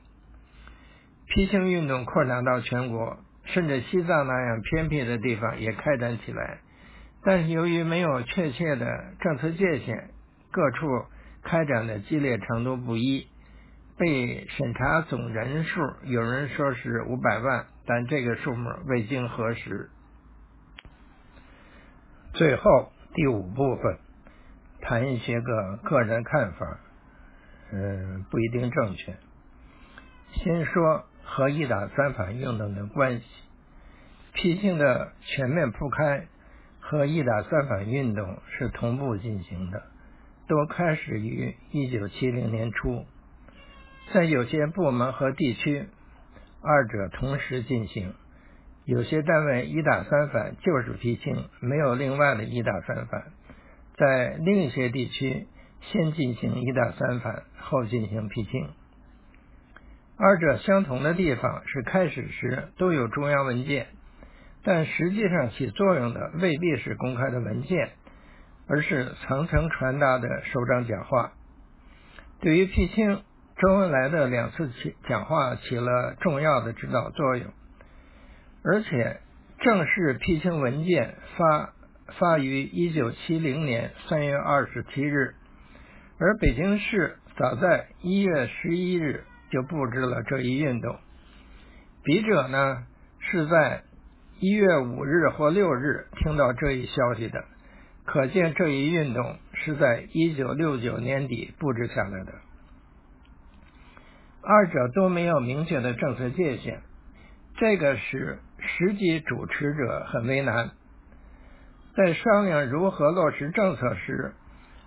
批青运动扩展到全国，甚至西藏那样偏僻的地方也开展起来。但是由于没有确切的政策界限，各处开展的激烈程度不一。被审查总人数有人说是五百万，但这个数目未经核实。最后。第五部分谈一些个个人看法，嗯，不一定正确。先说和一打三反运动的关系，批评的全面铺开和一打三反运动是同步进行的，都开始于一九七零年初，在有些部门和地区，二者同时进行。有些单位一打三反就是批青，没有另外的一打三反。在另一些地区，先进行一打三反，后进行批青。二者相同的地方是开始时都有中央文件，但实际上起作用的未必是公开的文件，而是层层传达的首长讲话。对于批青，周恩来的两次起讲话起了重要的指导作用。而且，正式批青文件发发于一九七零年三月二十七日，而北京市早在一月十一日就布置了这一运动。笔者呢是在一月五日或六日听到这一消息的，可见这一运动是在一九六九年底布置下来的。二者都没有明确的政策界限，这个使。实际主持者很为难，在商量如何落实政策时，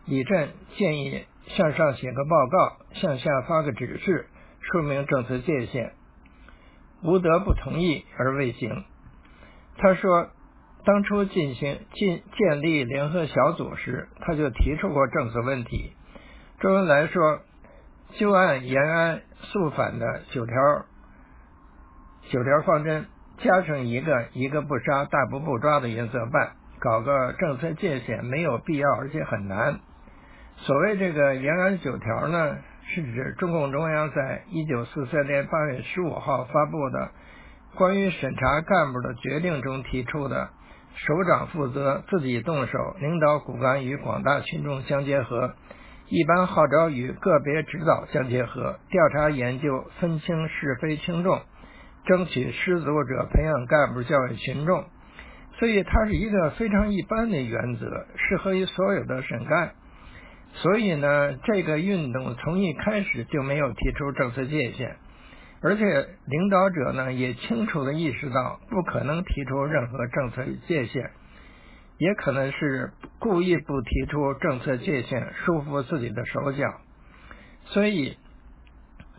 李振建议向上写个报告，向下发个指示，说明政策界限。吴德不同意而未行。他说，当初进行建建立联合小组时，他就提出过政策问题。周恩来说，就按延安肃反的九条九条方针。加上一个一个不杀，大不不抓的原则办，搞个政策界限没有必要，而且很难。所谓这个延安九条呢，是指中共中央在一九四三年八月十五号发布的关于审查干部的决定中提出的，首长负责自己动手领导骨干与广大群众相结合，一般号召与个别指导相结合，调查研究分清是非轻重。争取失足者培养干部教育群众，所以它是一个非常一般的原则，适合于所有的省干。所以呢，这个运动从一开始就没有提出政策界限，而且领导者呢也清楚的意识到不可能提出任何政策界限，也可能是故意不提出政策界限，束缚自己的手脚，所以。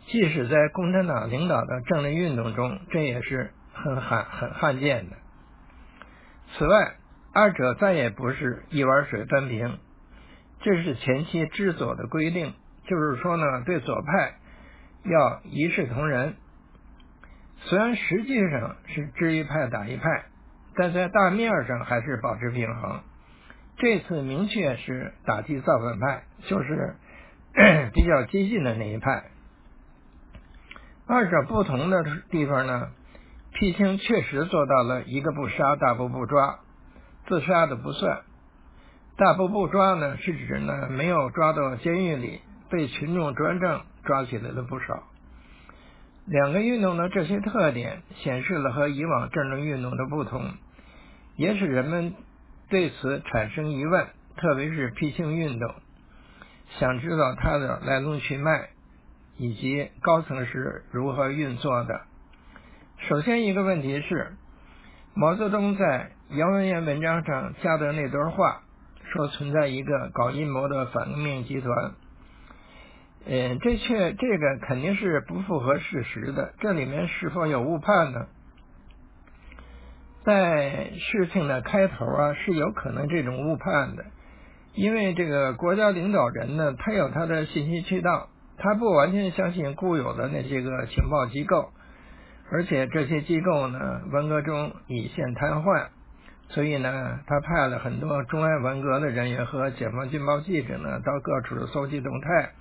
即使在共产党领导的政治运动中，这也是很罕很罕见的。此外，二者再也不是一碗水端平，这是前期知左的规定，就是说呢，对左派要一视同仁。虽然实际上是支一派打一派，但在大面上还是保持平衡。这次明确是打击造反派，就是 [COUGHS] 比较激进的那一派。二者不同的地方呢，批青确实做到了一个不杀，大步不抓，自杀的不算。大步不抓呢，是指呢没有抓到监狱里，被群众专政抓起来了不少。两个运动的这些特点，显示了和以往政治运动的不同，也使人们对此产生疑问，特别是批评运动，想知道它的来龙去脉。以及高层是如何运作的？首先，一个问题是，毛泽东在姚文元文章上加的那段话，说存在一个搞阴谋的反革命集团。嗯，这却这个肯定是不符合事实的。这里面是否有误判呢？在事情的开头啊，是有可能这种误判的，因为这个国家领导人呢，他有他的信息渠道，他不完全相信固有的那些个情报机构，而且这些机构呢，文革中已现瘫痪，所以呢，他派了很多中外文革的人员和解放军报记者呢，到各处搜集动态。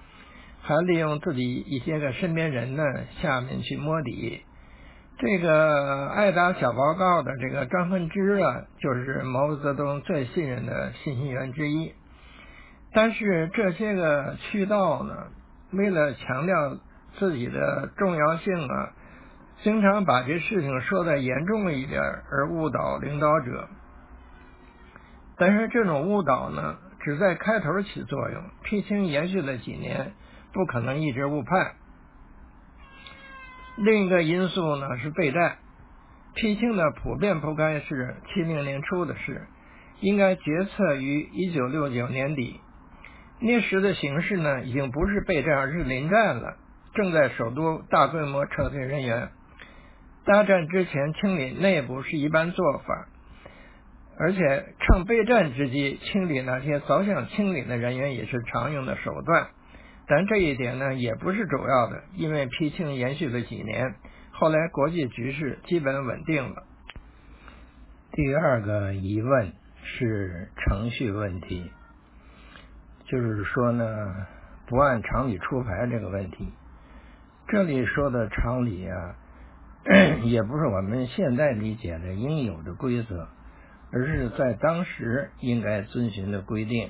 还利用自己一些个身边人呢，下面去摸底。这个爱打小报告的这个张恨之啊，就是毛泽东最信任的信息源之一。但是这些个渠道呢，为了强调自己的重要性啊，经常把这事情说的严重一点，而误导领导者。但是这种误导呢，只在开头起作用，批清延续了几年。不可能一直误判。另一个因素呢是备战，批庆的普遍不该是七零年初的事，应该决策于一九六九年底。那时的形势呢已经不是备战而是临战了，正在首都大规模撤退人员。大战之前清理内部是一般做法，而且趁备战之机清理那些早想清理的人员也是常用的手段。但这一点呢，也不是主要的，因为批庆延续了几年，后来国际局势基本稳定了。第二个疑问是程序问题，就是说呢，不按常理出牌这个问题。这里说的常理啊，[CLEARS THROAT] 也不是我们现在理解的应有的规则，而是在当时应该遵循的规定。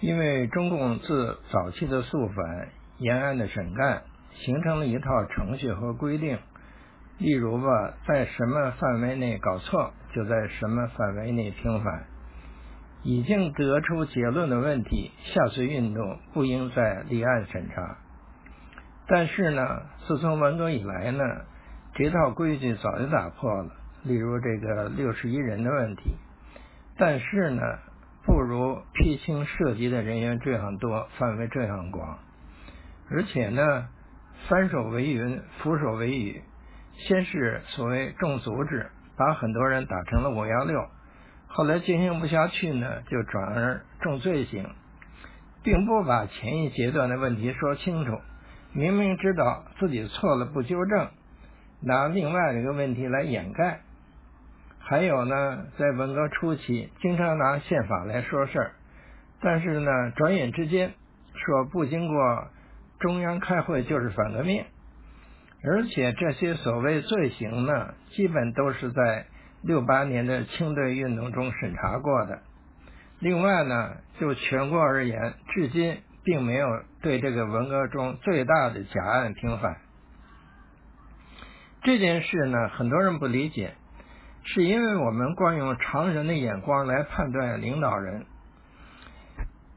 因为中共自早期的肃反、延安的审干，形成了一套程序和规定。例如吧，在什么范围内搞错，就在什么范围内平反。已经得出结论的问题，下次运动不应再立案审查。但是呢，自从文革以来呢，这套规矩早就打破了。例如这个六十一人的问题。但是呢。不如批清涉及的人员这样多，范围这样广，而且呢，翻手为云，覆手为雨。先是所谓重组织，把很多人打成了五幺六，后来进行不下去呢，就转而重罪行，并不把前一阶段的问题说清楚。明明知道自己错了不纠正，拿另外一个问题来掩盖。还有呢，在文革初期，经常拿宪法来说事儿，但是呢，转眼之间说不经过中央开会就是反革命，而且这些所谓罪行呢，基本都是在六八年的清队运动中审查过的。另外呢，就全国而言，至今并没有对这个文革中最大的假案平反。这件事呢，很多人不理解。是因为我们惯用常人的眼光来判断领导人，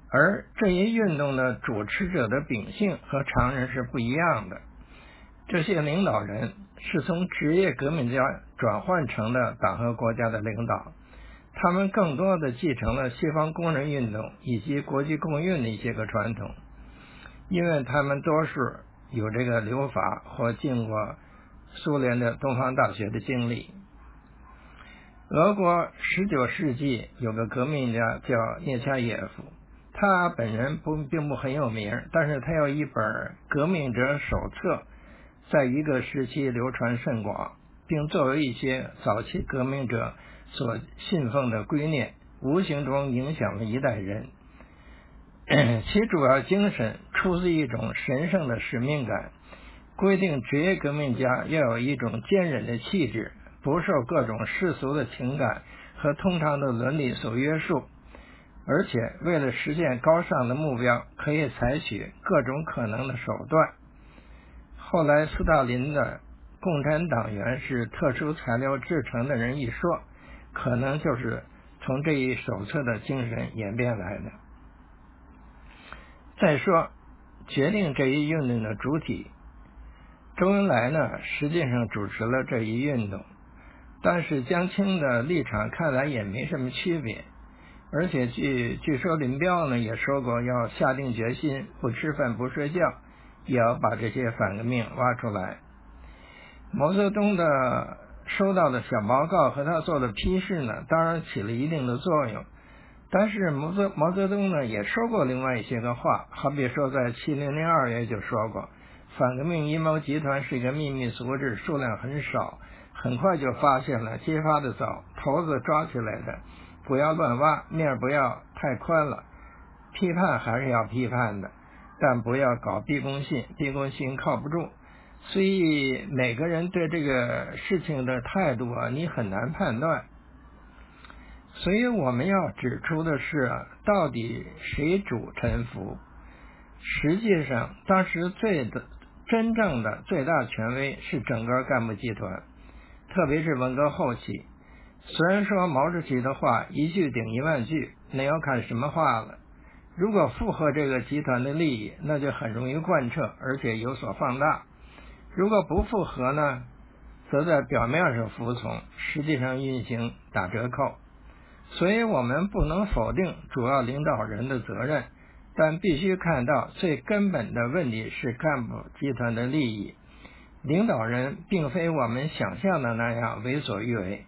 而这一运动的主持者的秉性和常人是不一样的。这些领导人是从职业革命家转换成的党和国家的领导，他们更多的继承了西方工人运动以及国际共运的一些个传统，因为他们多数有这个留法或进过苏联的东方大学的经历。俄国十九世纪有个革命家叫叶恰耶夫，他本人不并不很有名，但是他有一本《革命者手册》，在一个时期流传甚广，并作为一些早期革命者所信奉的观念，无形中影响了一代人。[CLEARS THROAT] 其主要精神出自一种神圣的使命感，规定职业革命家要有一种坚韧的气质。不受各种世俗的情感和通常的伦理所约束，而且为了实现高尚的目标，可以采取各种可能的手段。后来，斯大林的“共产党员是特殊材料制成的人”一说，可能就是从这一手册的精神演变来的。再说，决定这一运动的主体，周恩来呢，实际上主持了这一运动。但是江青的立场看来也没什么区别，而且据据说林彪呢也说过，要下定决心不吃饭不睡觉，也要把这些反革命挖出来。毛泽东的收到的小报告和他做的批示呢，当然起了一定的作用。但是毛泽毛泽东呢也说过另外一些个话，好比说在七零零二月就说过，反革命阴谋集团是一个秘密组织，数量很少，很快就发现了，揭发的早，头子抓起来的，不要乱挖，面不要太宽了，批判还是要批判的，但不要搞逼宫信，逼宫信靠不住。所以每个人对这个事情的态度啊，你很难判断。所以我们要指出的是，到底谁主沉浮？实际上，当时最的真正的最大权威是整个干部集团，特别是文革后期。虽然说毛主席的话一句顶一万句，那要看什么话了。如果符合这个集团的利益，那就很容易贯彻，而且有所放大；如果不符合呢，则在表面上服从，实际上运行打折扣。所以我们不能否定主要领导人的责任，但必须看到最根本的问题是干部集团的利益。领导人并非我们想象的那样为所欲为。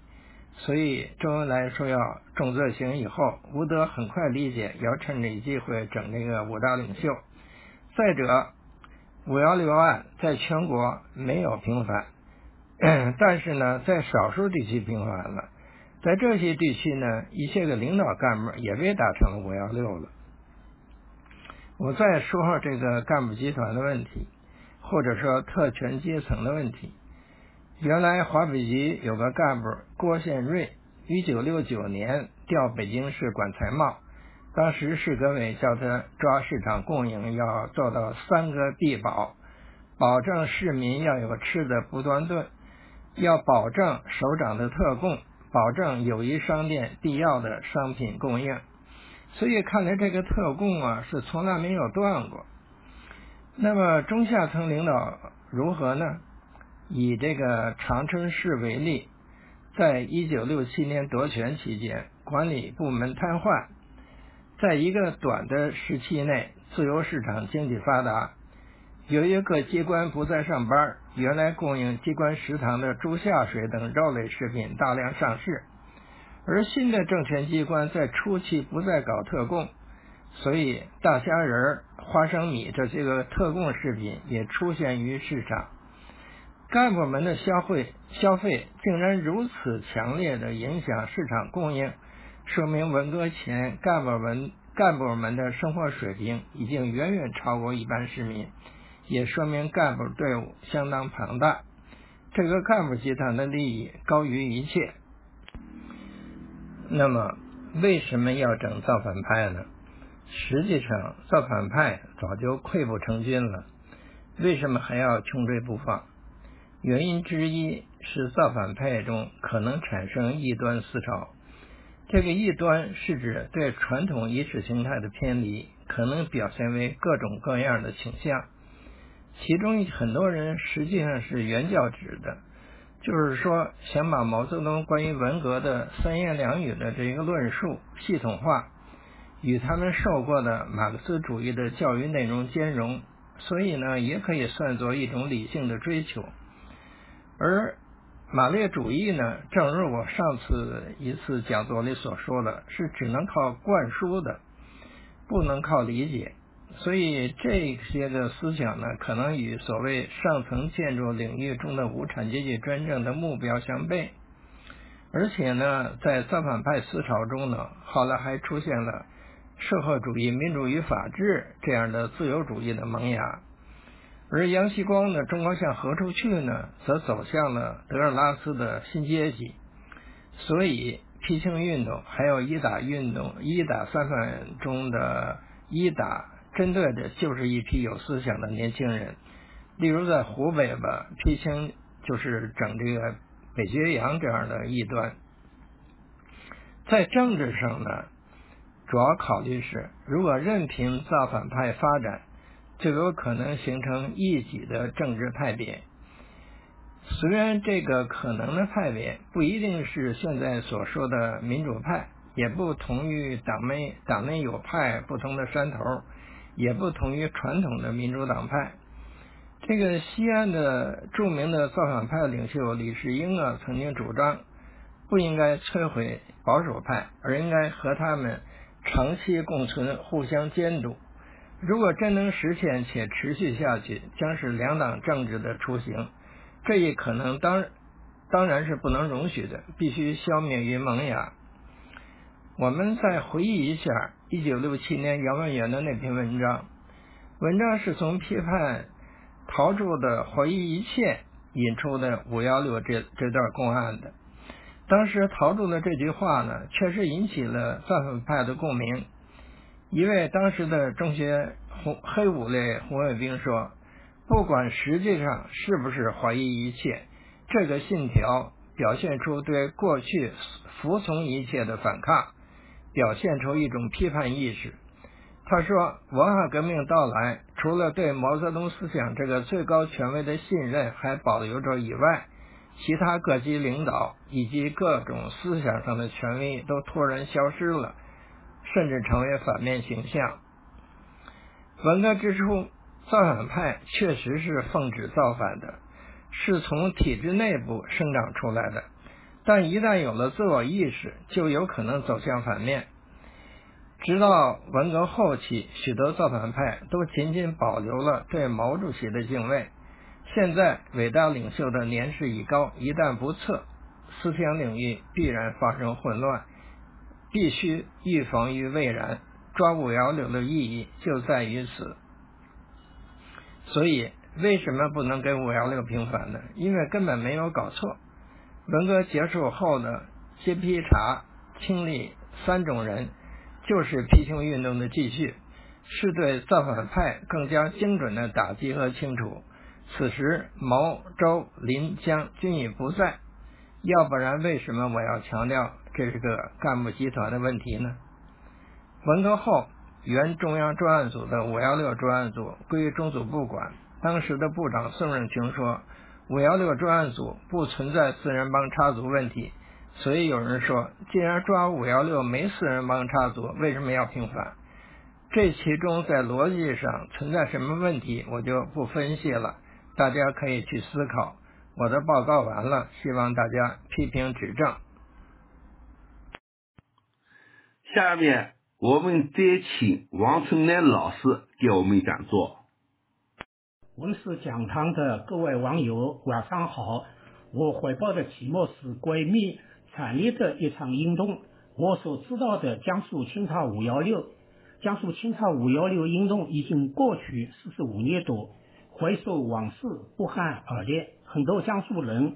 所以周恩来说要重罪行以后，吴德很快理解要趁这机会整这个五大领袖。再者，五幺六案在全国没有平反，[CLEARS THROAT] 但是呢，在少数地区平反了。在这些地区呢，一些个领导干部也被打成了五幺六了。我再说说这个干部集团的问题，或者说特权阶层的问题。原来华北局有个干部郭宪瑞，一九六九年调北京市管财贸，当时市革委叫他抓市场供应，要做到三个必保：保证市民要有吃的不断顿，要保证首长的特供。保证友谊商店必要的商品供应，所以看来这个特供啊是从来没有断过。那么中下层领导如何呢？以这个长春市为例，在一九六七年夺权期间，管理部门瘫痪，在一个短的时期内，自由市场经济发达。由于各机关不再上班，原来供应机关食堂的猪下水等肉类食品大量上市，而新的政权机关在初期不再搞特供，所以大虾仁、花生米这些个特供食品也出现于市场。干部们的消费消费竟然如此强烈的影响市场供应，说明文革前干部们干部们的生活水平已经远远超过一般市民。也说明干部队伍相当庞大，这个干部集团的利益高于一切。那么，为什么要整造反派呢？实际上，造反派早就溃不成军了，为什么还要穷追不放？原因之一是造反派中可能产生异端思潮，这个异端是指对传统意识形态的偏离，可能表现为各种各样的倾向。其中很多人实际上是原教旨的，就是说想把毛泽东关于文革的三言两语的这个论述系统化，与他们受过的马克思主义的教育内容兼容，所以呢，也可以算作一种理性的追求。而马列主义呢，正如我上次一次讲座里所说的，是只能靠灌输的，不能靠理解。所以这些的思想呢，可能与所谓上层建筑领域中的无产阶级专政的目标相悖，而且呢，在造反派思潮中呢，后来还出现了社会主义、民主与法治这样的自由主义的萌芽，而杨锡光的中国向何处去呢，则走向了德尔拉斯的新阶级。所以，批青运动还有一打运动、一打三反中的一打。针对的就是一批有思想的年轻人，例如在湖北吧，批青就是整这个北绝阳这样的异端。在政治上呢，主要考虑是，如果任凭造反派发展，就有可能形成一己的政治派别。虽然这个可能的派别不一定是现在所说的民主派，也不同于党内党内有派不同的山头，也不同于传统的民主党派。这个西安的著名的造反派领袖李世英啊，曾经主张不应该摧毁保守派，而应该和他们长期共存，互相监督。如果真能实现且持续下去，将是两党政治的雏形。这一可能当当然是不能容许的，必须消灭于萌芽。我们再回忆一下一九六七年杨文元的那篇文章，文章是从批判陶铸的怀疑一切引出的五幺六这这段公案的。当时陶铸的这句话呢，确实引起了造反派的共鸣。一位当时的中学红黑五类红卫兵说：“不管实际上是不是怀疑一切，这个信条表现出对过去服从一切的反抗，表现出一种批判意识。”他说：“文化革命到来，除了对毛泽东思想这个最高权威的信任还保留着以外，其他各级领导以及各种思想上的权威都突然消失了。”甚至成为反面形象。文革之初，造反派确实是奉旨造反的，是从体制内部生长出来的。但一旦有了自我意识，就有可能走向反面。直到文革后期，许多造反派都仅仅保留了对毛主席的敬畏。现在，伟大领袖的年事已高，一旦不测，思想领域必然发生混乱。必须预防于未然，抓五幺六的意义就在于此。所以，为什么不能给五幺六平反呢？因为根本没有搞错。文革结束后的揭批查、清理三种人，就是批评运动的继续，是对造反派更加精准的打击和清除。此时，毛、周、林、江均已不在，要不然，为什么我要强调？这是个干部集团的问题呢。文革后，原中央专案组的五幺六专案组归中组部管。当时的部长宋任穷说，五幺六专案组不存在四人帮插足问题。所以有人说，既然抓五幺六没四人帮插足，为什么要平反？这其中在逻辑上存在什么问题，我就不分析了，大家可以去思考。我的报告完了，希望大家批评指正。下面我们再请王春兰老师给我们讲座。文史讲堂的各位网友，晚上好。我汇报的题目是闺蜜惨烈的一场运动。我所知道的江苏清查五幺六，江苏清查五幺六运动已经过去四十五年多。回首往事，不寒而栗。很多江苏人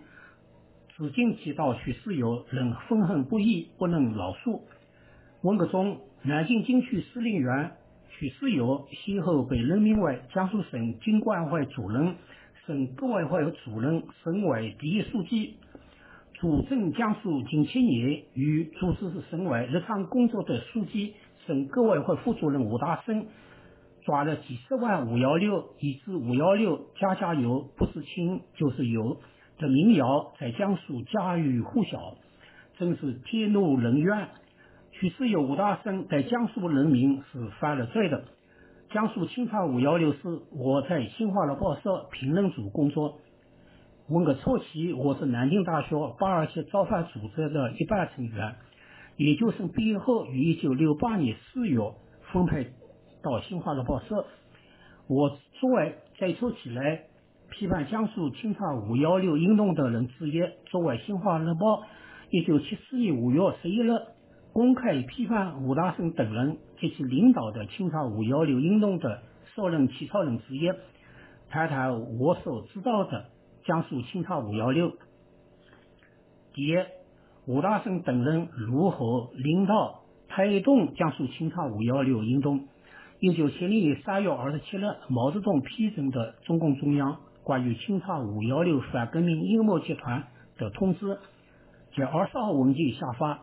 至今提到许世友，仍愤恨不已，不能饶恕。文革中，南京军区司令员许世友先后被任命为江苏省军管会主任、省革委会主任、省委第一书记，主政江苏近七年。与主持省委日常工作的书记、省革委会副主任吴大生，抓了几十万“五幺六”以至“五幺六”家家有，不是亲就是友的民谣在江苏家喻户晓，真是天怒人怨。许世友、吴大生在江苏人民是犯了罪的。江苏清查五幺六时，我在新华日报社评论组工作。文革初期，我是南京大学八二七造反组织的一般成员。研究生毕业后，于一九六八年四月分配到新华日报社。我作为最初起来批判江苏清唱五幺六运动的人之一，作为新华日报一九七四年五月十一日。公开批判吴大生等人及其领导的清唱五幺六运动的受任起草人之一，谈谈我所知道的江苏清唱五幺六。第一，吴大生等人如何领导推动江苏清唱五幺六运动？一九七零年三月二十七日，毛泽东批准的中共中央关于清查五幺六反革命阴谋集团的通知，在二十号文件下发。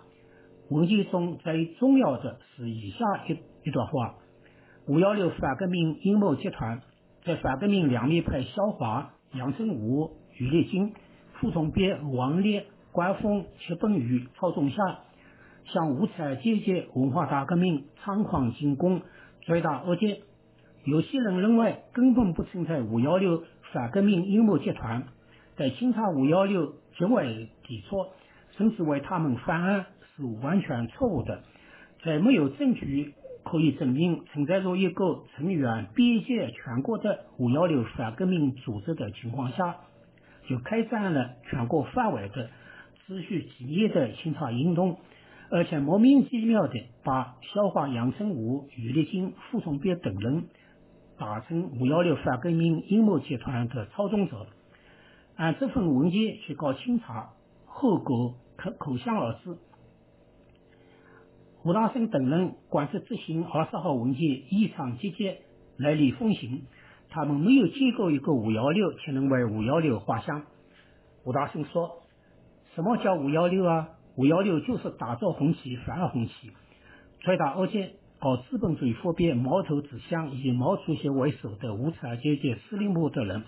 文件中最重要的是以下一一段话：五幺六反革命阴谋集团在反革命两面派肖华、杨振武、余立军、傅从别、王烈、关锋、戚本禹操纵下，向无产阶级文化大革命猖狂进攻，罪大恶极。有些人认为根本不存在五幺六反革命阴谋集团，在清查五幺六极为抵触，甚至为他们翻案是完全错误的。在没有证据可以证明存在着一个成员遍及全国的五幺六反革命组织的情况下，就开展了全国范围的持续几年的清查运动，而且莫名其妙的把小华、杨成武、余立金、傅从别等人。打成五幺六反革命阴谋集团的操纵者，按这份文件去搞清查，后果可可想而知。吴大生等人管制执行二十号文件异常积极，来历风行。他们没有见过一个五幺六，却能为五幺六画像。吴大生说：“什么叫五幺六啊？五幺六就是打造红旗反红旗，罪大恶极。”搞资本主义复辟、矛头指向以毛主席为首的无产阶级司令部的人。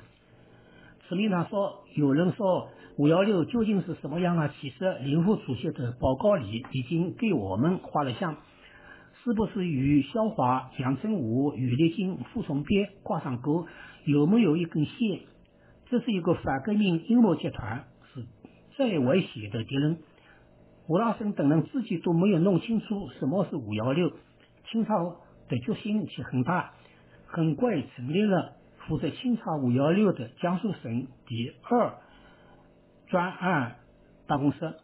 司令长说：“有人说五幺六究竟是什么样啊？其实，林副主席的报告里已经给我们画了像，是不是与肖华、杨振武、余立金、傅从别挂上钩？有没有一根线？这是一个反革命阴谋集团，是最危险的敌人。吴大生等人自己都没有弄清楚什么是五幺六。”清朝的决心却很大，很快成立了负责清查五幺六的江苏省第二专案办公室，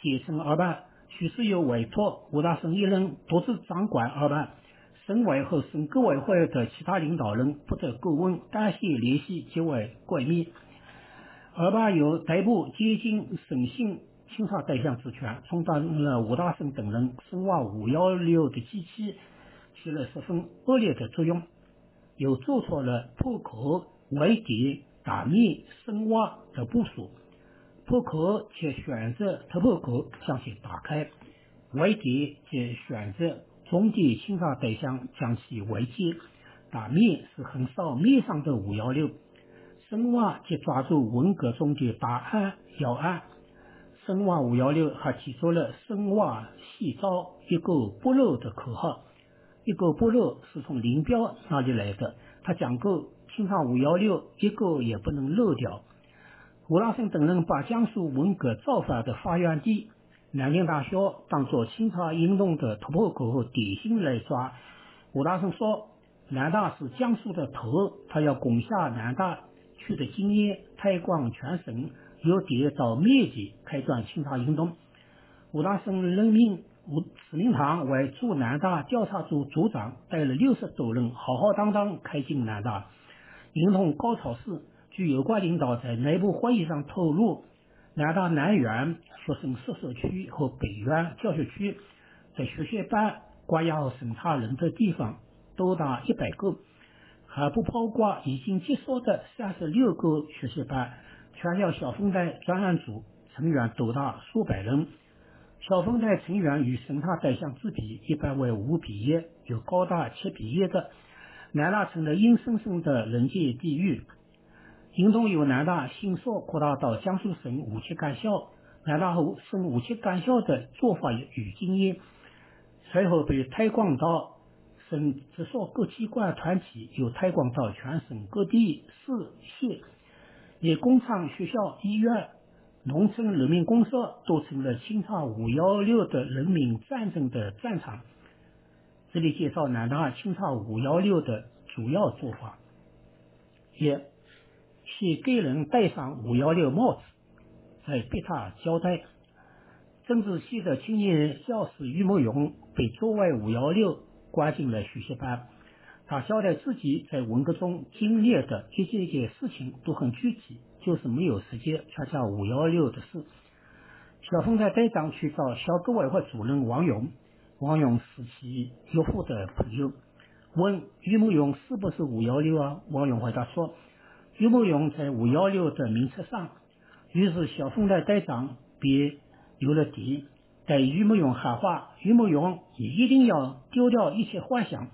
简称二办。许世友委托吴大生一人独自掌管二办，省委和省革委会的其他领导人不得过问，单线联系极为诡秘。二办有逮捕、监禁、审讯、清查对象之权，充当了吴大生等人深挖五幺六的机器。起了十分恶劣的作用，又做出了破壳、围敌、打灭、深挖的部署。破壳且选择突破口将其打开，围敌则选择重点清查对象将其围歼，打灭是横扫面上的五幺六，深挖即抓住文革中的大案要案。深挖五幺六还提出了深挖细招一个不漏的口号。一个不漏是从林彪那里来的，他讲过清查五幺六一个也不能漏掉。吴大生等人把江苏文革造反的发源地南京大学当作清查运动的突破口和典型来抓。吴大生说，南大是江苏的头，他要攻下南大，取得经验，推广全省，由点到面积开展清查行动。武大生任命。吴司令堂为驻南大调查组组长，带了六十多人，浩浩荡荡开进南大。运动高潮市，据有关领导在内部会议上透露，南大南园学生宿舍区和北园教学区，在学习班关押和审查人的地方多达一百个，还不包括已经结束的三十六个学习班。全校小分队专案组成员多达数百人。小分队成员与审查对象之比，一般为五比一，有高达七比一的。南大成了阴森森的人间地狱。行动由南大迅速扩大到江苏省五七干校，南大后省五七干校的做法与经验，随后被推广到省直属各机关团体，又推广到全省各地市县，以工厂、学校、医院。农村人民公社都成了清唱五幺六的人民战争的战场。这里介绍南大清唱五幺六的主要做法：一，先给人戴上五幺六帽子，再逼他交代。政治系的青年教师于某勇被作为五幺六关进了学习班。他交代自己在文革中经历的一件件事情都很具体。就是没有时间参加五幺六的事。小分队队长去找小革委会主任王勇，王勇是其岳父的朋友，问于某勇是不是五幺六啊？王勇回答说，于某勇在五幺六的名册上。于是小分队队长便有了底，对于某勇喊话：于某勇，你一定要丢掉一切幻想，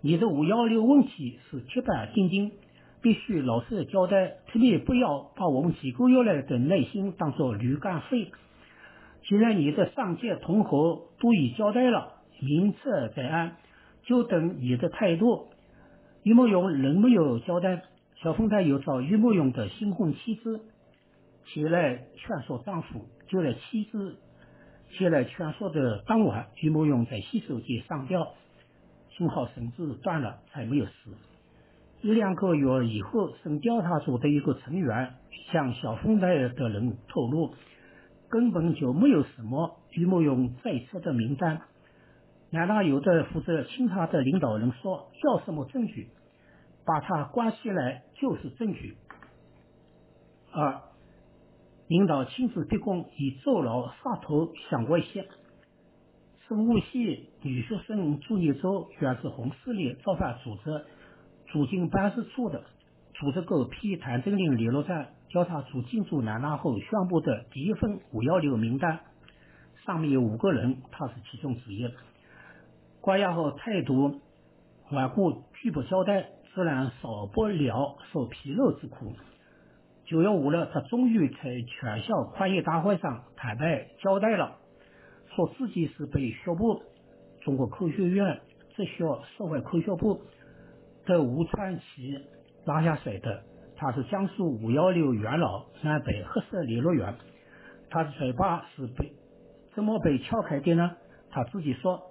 你的五幺六问题是铁板钉钉。必须老实交代，特别不要把我们几个月来的耐心当做驴肝肺。既然你的上届同伙都已交代了，明策在案，就等你的态度。于慕勇仍没有交代，小凤台又找于慕勇的新婚妻子前来劝说丈夫。就在妻子前来劝说的当晚，于慕勇在洗手间上吊，幸好绳子断了，才没有死。一两个月以后，省调查组的一个成员向小凤台的人透露。根本就没有什么于某勇在册的名单。难道有的负责清查的领导人说要什么证据，把他关起来就是证据？二，领导亲自逼供，以坐牢杀头相威胁。生物系女学生朱一舟原是红四列造反组织驻京办事处的，组织狗批谭正林联络站。调查组进驻南大后宣布的第一份五幺六名单，上面有五个人，他是其中之一。关押后态度顽固，拒不交代，自然少不了受皮肉之苦。九月五日，他终于在全校宽业大会上坦白交代了，说自己是被学部、中国科学院职校社会科学部的吴传奇拉下水的。他是江苏五幺六元老南北黑色联络员，他的嘴巴是被怎么被撬开的呢？他自己说，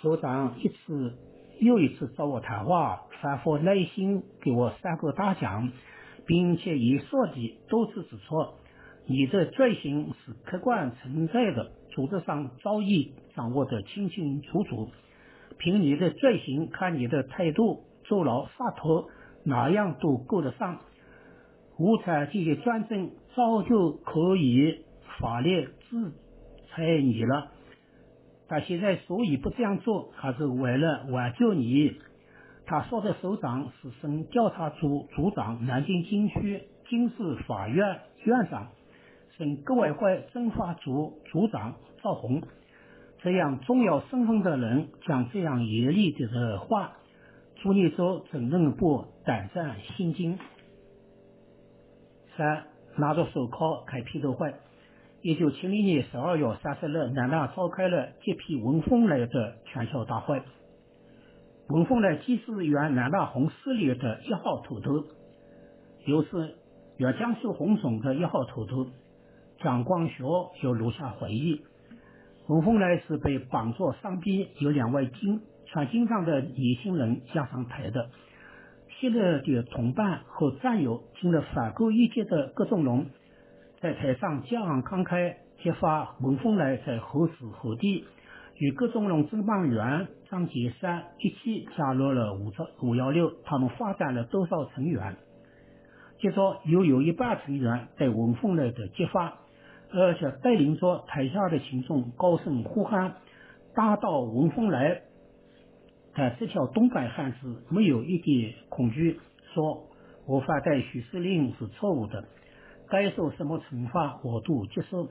所长一次又一次找我谈话，反复耐心给我三个大讲，并且以说的多次指出，你的罪行是客观存在的，组织上早已掌握的清清楚楚，凭你的罪行看你的态度，坐牢杀头。哪样都够得上，无产阶级专政早就可以法律制裁你了。他现在所以不这样做，还是为了挽救你。他说的首长是省调查组组长、南京军区军事法院院长、省革委会政法组组长赵红。这样重要身份的人讲这样严厉的话。朱立洲怎能不胆战心惊？三拿着手铐开批斗会。一九七零年十二月三十日，南大召开了接批文凤来的全校大会。文凤来既是原南大红四列的一号头头，又是原江苏红总的一号头头。蒋光学就录下回忆：文凤来是被绑着上边有两位金。穿金装的年轻人押上台的，昔日的同伴和战友，听了反戈一击的葛仲龙，在台上激昂慷慨，揭发文凤来在何时何地与葛仲龙侦办员张杰山一起加入了五幺五幺六，他们发展了多少成员？接着又有一半成员在文凤来的揭发，而且带领着台下的群众高声呼喊，打倒文凤来。但这条东北汉子没有一点恐惧，说我反对许司令是错误的，该受什么惩罚我都接受。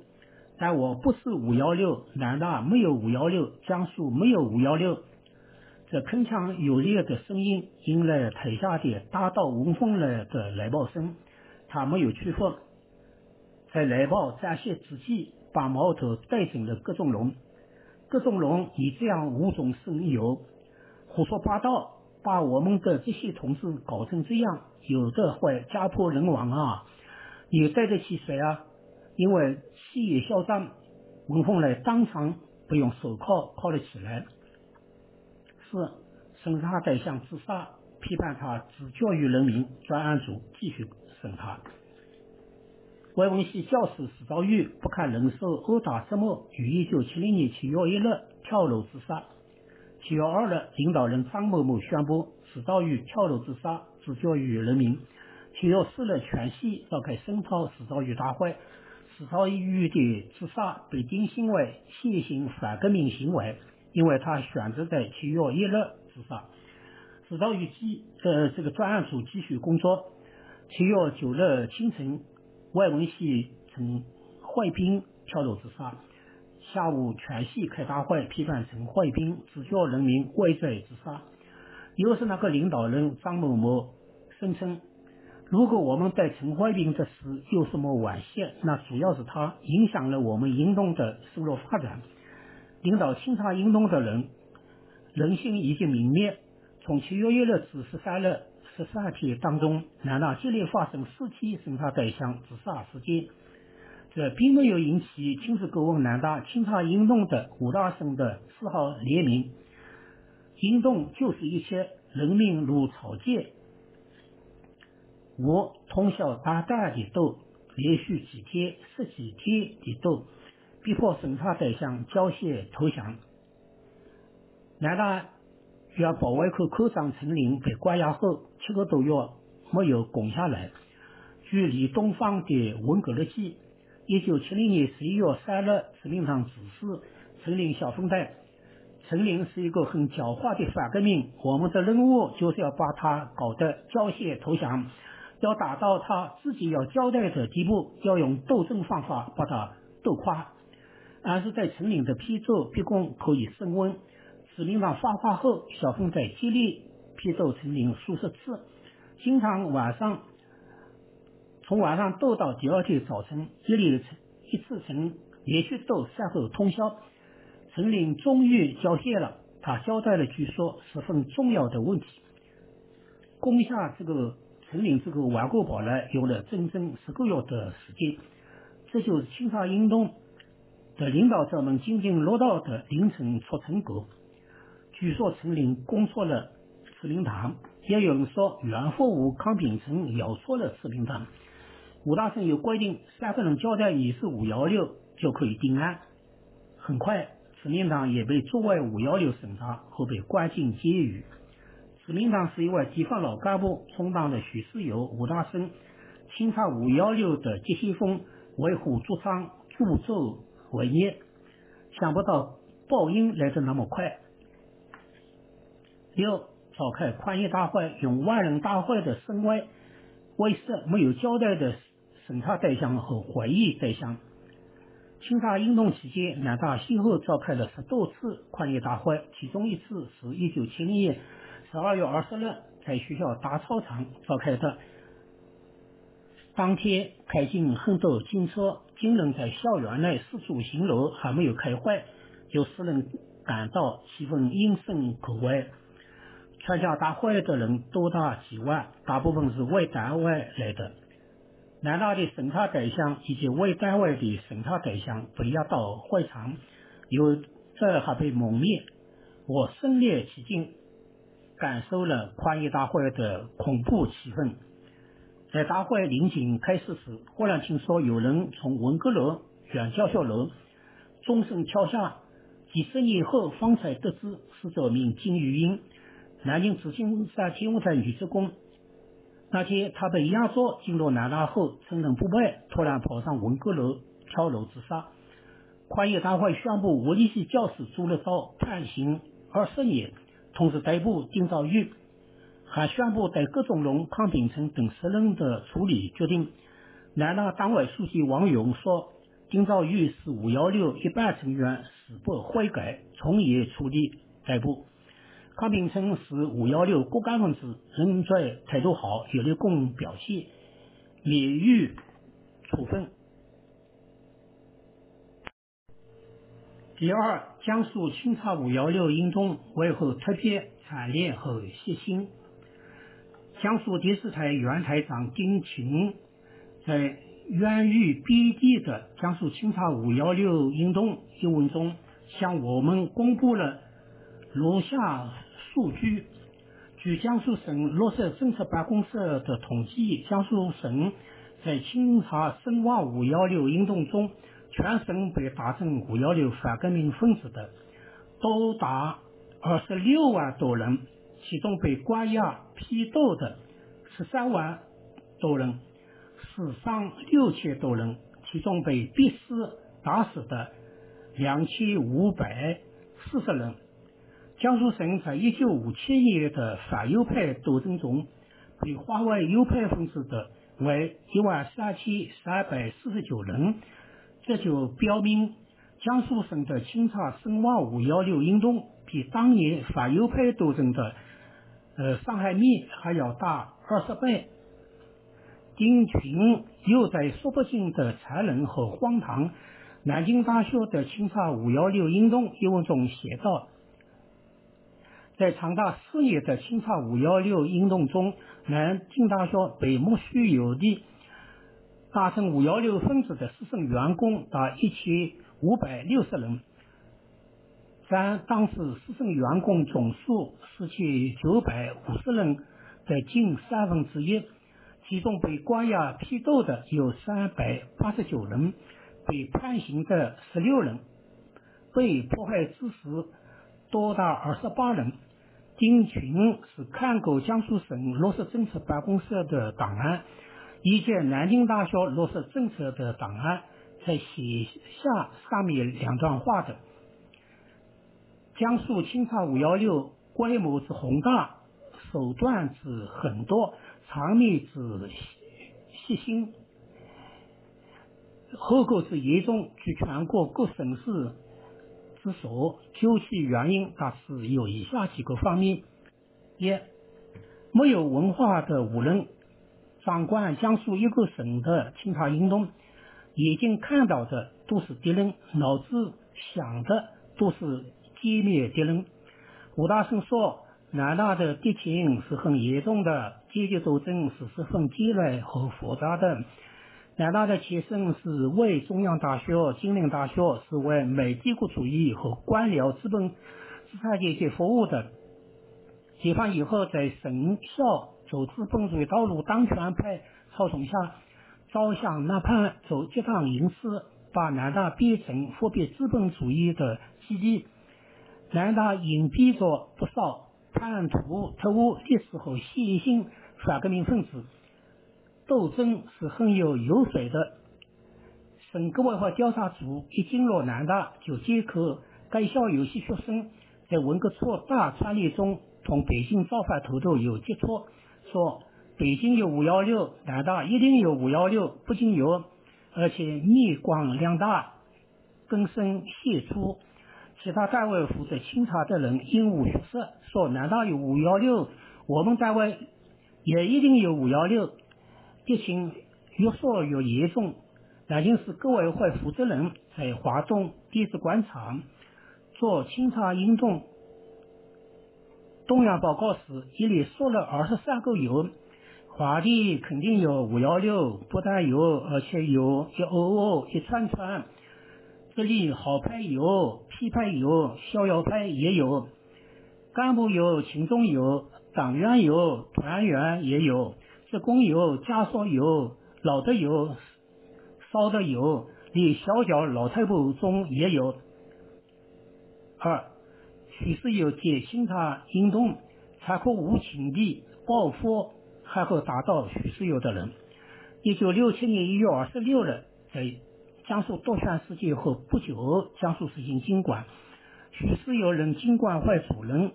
但我不是五幺六，南大没有五幺六，江苏没有五幺六。这铿锵有力的声音引来台下的大道文风来的来报声，他没有屈服，在来报展现之际，把矛头对准了葛仲龙。葛仲龙以这样无中生有。胡说八道，把我们的这些同志搞成这样，有的会家破人亡啊！你对得起谁啊？因为气焰嚣张，文凤来当场不用手铐铐了起来。四审查对象自杀，批判他只教育人民。专案组继续审查。外文系教师史兆玉不堪忍受殴打折磨，于一九七零年七月一日跳楼自杀。七月二日，领导人张某某宣布史兆玉跳楼自杀，自教育人民。七月四日，全系召开声讨史兆玉大会。史兆玉的自杀被定性为现行反革命行为，因为他选择在七月一日自杀。史兆玉继呃这个专案组继续工作。七月九日清晨，外文系陈怀斌跳楼自杀。下午，全系开大会，批判陈怀斌自教人民畏罪自杀。又是那个领导人张某某声称，如果我们对陈怀民的事有什么惋惜，那主要是他影响了我们运动的收入发展。领导清查运动的人，人心已经泯灭。从七月一日至十三日十三天当中，南大接连发生四起审查对象自杀事件，这并没有引起亲自过问南大清查运动的吴大生的丝毫怜悯。运动就是一切，人民如草芥。我通宵达旦的斗，连续几天、十几天的斗，逼迫审查对象缴械投降。南大原保卫科科长陈林被关押后七个多月没有攻下来。据李东方的《文革日记》，一九七零年十一月三日，自民党指示陈林小分队。陈林是一个很狡猾的反革命，我们的任务就是要把他搞得缴械投降。要达到他自己要交代的地步，要用斗争方法把他斗垮。而是在陈林的批奏逼供可以升温。自民党发话后，小凤在接力批斗陈林数十次，经常晚上从晚上斗到第二天早晨，一连一次成连续斗三后通宵。陈林终于交械了，他交代了据说十分重要的问题，攻下这个。陈林这个顽固堡垒用了整整十个月的时间，这就是清查运动的领导者们津津乐道的凌晨出成果。据说陈林攻错了司令堂，也有人说袁复武、康秉成咬错了司令堂。武大生有规定，三个人交代你是五幺六就可以定案。很快，司令堂也被作为五幺六审查，后被关进监狱。自民党是一位地方老干部，充当了许世友、武大生清查五幺六的急先锋，为虎作伥，助纣为虐。想不到报应来得那么快。六召开宽业大会，用万人大会的声威威慑没有交代的审查对象和怀疑对象。清查运动期间，南大先后召开了十多次宽业大会，其中一次是一九七零年。十二月二十日，在学校大操场召开的。当天开进很多警车，警人在校园内四处巡逻，还没有开会，就使人感到气氛阴森可畏。参加大会的人多达几万，大部分是为单位来的。南大的审查对象以及为单位的审查对象被押到会场，有这还被蒙面。我身临其境。感受了宽业大会的恐怖气氛。在大会临近开始时，忽然听说有人从文阁楼、原教学楼钟声敲下。几十年后方才得知死者名金玉英，南京紫金山天文台女职工。那天她被押着进入南大后，趁人不备，突然跑上文阁楼跳楼自杀。宽业大会宣布物理系教师朱立昭判刑二十年。同时逮捕丁兆玉，还宣布对葛仲龙、康秉成等十人的处理决定。南大党委书记王勇说：“丁兆玉是五幺六一班成员，死不悔改，从严处理逮捕。康秉成是五幺六骨干分子，人在态度好，有立功表现，免予处分。”第二，江苏清查五幺六运动为何特别惨烈和血腥？江苏电视台原台长丁勤在源于编辑的《江苏清查五幺六运动》一文中，向我们公布了如下数据：据江苏省落实政策办公室的统计，江苏省在清查深挖五幺六运动中。全省被打成五幺六反革命分子的多达二十六万多人，其中被关押批斗的十三万多人，死伤六千多人，其中被逼死打死的两千五百四十人。江苏省在一九五七年的反右派斗争中，被划为右派分子的为一万三千三百四十九人。这就表明，江苏省的清查深挖五幺六运动比当年反右派斗争的呃伤害面还要大二十倍。丁群又在说不尽的残忍和荒唐。南京大学的清查五幺六运动一文中写道：在长达四年的清查五幺六运动中，南京大学被莫须有的达成五幺六分子的师生员工达一千五百六十人，占当时师生员工总数四千九百五十人的近三分之一，其中被关押批斗的有三百八十九人。被判刑的十六人，被迫害致死多达二十八人。丁群是看过江苏省落实政策办公室的档案，以及南京大学落实政策的档案，才写下上面两段话的。江苏清查五幺六规模之宏大，手段之狠毒，场面之细心。后果之严重，据全国各省市之所，究其原因大致有以下几个方面：一、没有文化的无人掌管江苏一个省的清查运动，眼睛看到的都是敌人，脑子想的都是歼灭敌人。吴大生说，南大的敌情是很严重的，阶级斗争是十分激烈和复杂的。南大的前身是为中央大学、金陵大学，是为美帝国主义和官僚资本资产阶级服务的。解放以后，在省校走资本主义道路当权派操纵下，招降纳叛，走结党营私，把南大变成复辟资本主义的基地。南大隐蔽着不少叛徒、特务、历史和新兴反革命分子。斗争是很有油水的。省革委会调查组一进入南大，就接口该校有些学生在文革初大串联中同北京造反头头有接触，说北京有五幺六，南大一定有五幺六，不仅有，而且面光量大，根深显出。其他单位负责清查的人应无虚实，说南大有五幺六，我们单位也一定有五幺六。疫情越说越严重，南京市革委会负责人在华东地质广场做清查运动动员报告时，一连说了二十三个有，华里肯定有五幺六，不但有，而且有一哦哦一串串，这里好派有，批派有，逍遥派也有，干部有，群众有，党员有，团员也有。职工有，家属有，老的有，烧的有，连小脚老太婆中也有。二，许是有减轻他运动残酷无情的报复，还会打倒许是有的人。一九六七年一月二十六日，在江苏夺权事件后不久，江苏实行京管，许世友任京管会主任，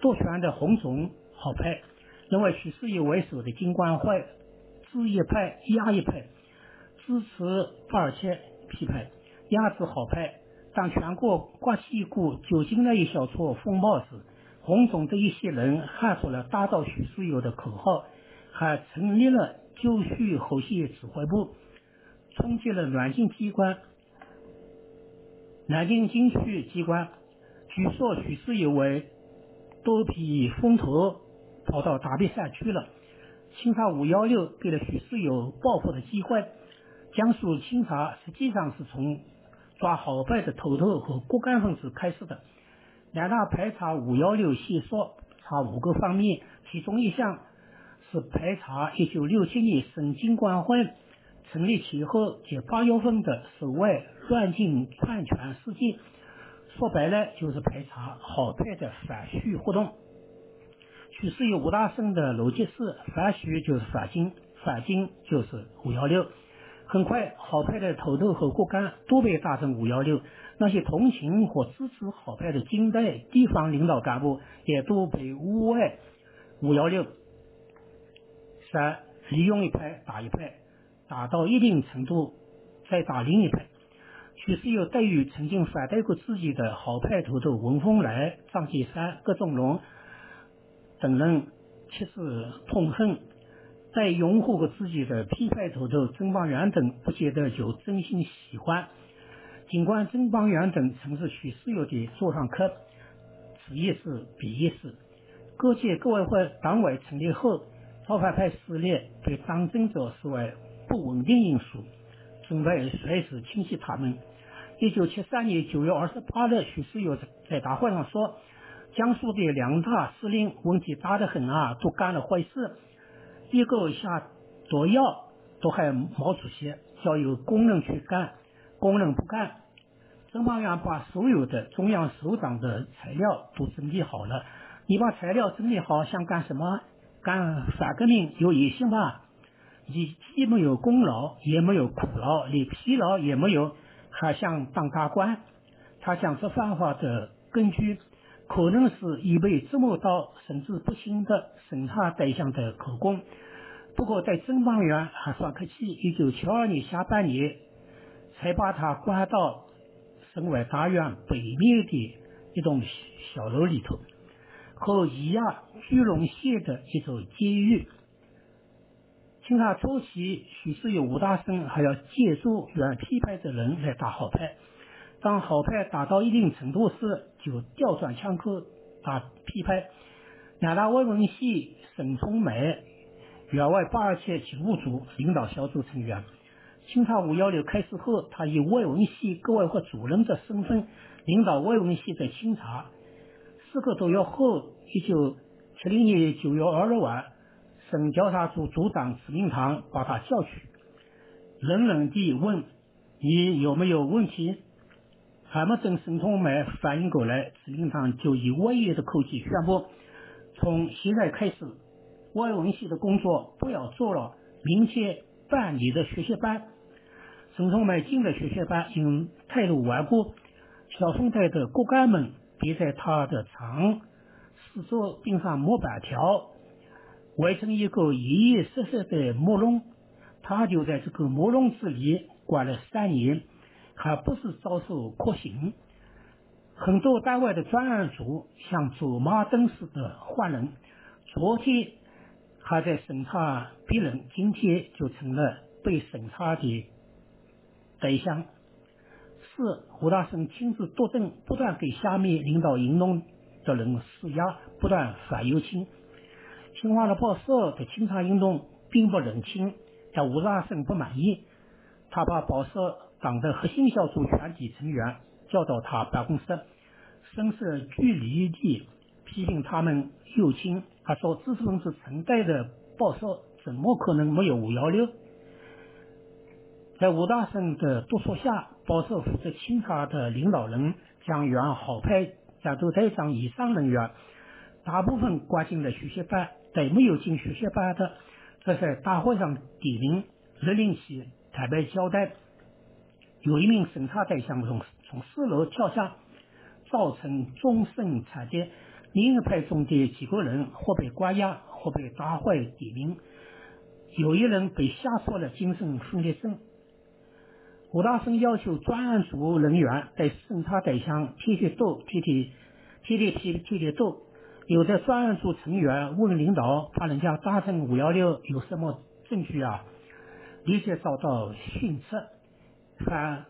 夺权的红总好派。认为徐世友为首的金官会支一派压一派，支持巴尔切批判，压制好派。当全国刮起一股酒精那一小撮风暴时，红总的一些人喊出了打倒徐世友的口号，还成立了九徐后线指挥部，冲击了南京机关。南京军区机关据说徐世友为躲避风头。跑到大别山去了。清查五幺六给了许世友报复的机会。江苏清查实际上是从抓好派的头头和骨干分子开始的。两大排查五幺六线索，查五个方面，其中一项是排查一九六七年省经管会成立前后及八月份的所谓乱禁篡权事件。说白了，就是排查好派的反序活动。许是有吴大圣的逻辑是反徐就是反金，反金就是五幺六。很快，好派的头头和骨干都被打成五幺六，那些同情和支持好派的金代地方领导干部也都被诬为五幺六。三，利用一派打一派，打到一定程度再打另一派。许世友对于曾经反对过自己的好派头头文风来、张杰山、葛仲龙。等人切实痛恨，在拥护过自己的批判头头曾邦元等不见得就真心喜欢。尽管曾邦元等曾是许世友的座上客，此一事彼一事。各界各委会党委成立后，造反派势力被党政者视为不稳定因素，准备随时清洗他们。一九七三年九月二十八日，许世友在大会上说：“江苏的两大司令问题大得很啊，都干了坏事，一个下毒药都还毛主席，叫有工人去干，工人不干。曾茂元把所有的中央首长的材料都整理好了，你把材料整理好，想干什么？干反革命有野心吧？你既没有功劳，也没有苦劳，连疲劳也没有。”还想当大官，他讲这番话的根据，可能是已被折磨到神志不清的审查对象的口供。不过，在侦办员还算客气，一九七二年下半年才把他关到省委大院北面的一栋小楼里头，和咿呀居龙县的一座监狱。清查初期，许是有吴大生还要借助原批派的人来打好派，当好派打到一定程度时，就调转枪口打批派。两大外文系沈从美，原外八二七警务组领导小组成员。清查五幺六开始后，他以外文系各委会主任的身份领导外文系的清查。四个多月后，一九七零年九月二日晚。省调查组组长史明堂把他叫去，冷冷地问：“你有没有问题？”还没等沈从美反应过来，史明堂就以威严的口气宣布：“从现在开始，外文系的工作不要做了，明天办你的学习班。”沈从美进了学习班，因态度顽固，小分队的骨干们便在他的床四周钉上木板条。围成一个严严实实的木笼，他就在这个木笼子里关了三年，还不是遭受酷刑。很多单位的专案组像走马灯似的换人，昨天还在审查别人，今天就成了被审查的对象。是胡大生亲自督政，不断给下面领导运动的人施压，不断反右倾。清华的报社的清查运动并不冷清，但胡大生不满意，他把报社党的核心小组全体成员叫到他办公室，声色俱厉地批评他们右倾。他说：“知识分子承担的报社怎么可能没有五幺六？”在吴大生的督促下，报社负责清查的领导人将原好派战斗队长以上人员大部分关进了学习班。对没有进学习班的，这在大会上点名，勒令其坦白交代。有一名审查对象从从四楼跳下，造成终身残疾。另一派中的几个人或被关押，或被打坏点名。有一人被吓出了精神分裂症。吴大生要求专案组人员对审查对象贴贴斗，贴贴贴贴贴贴贴斗。有的专案组成员问领导：“把人家打成五幺六有什么证据啊？”立即遭到训斥。凡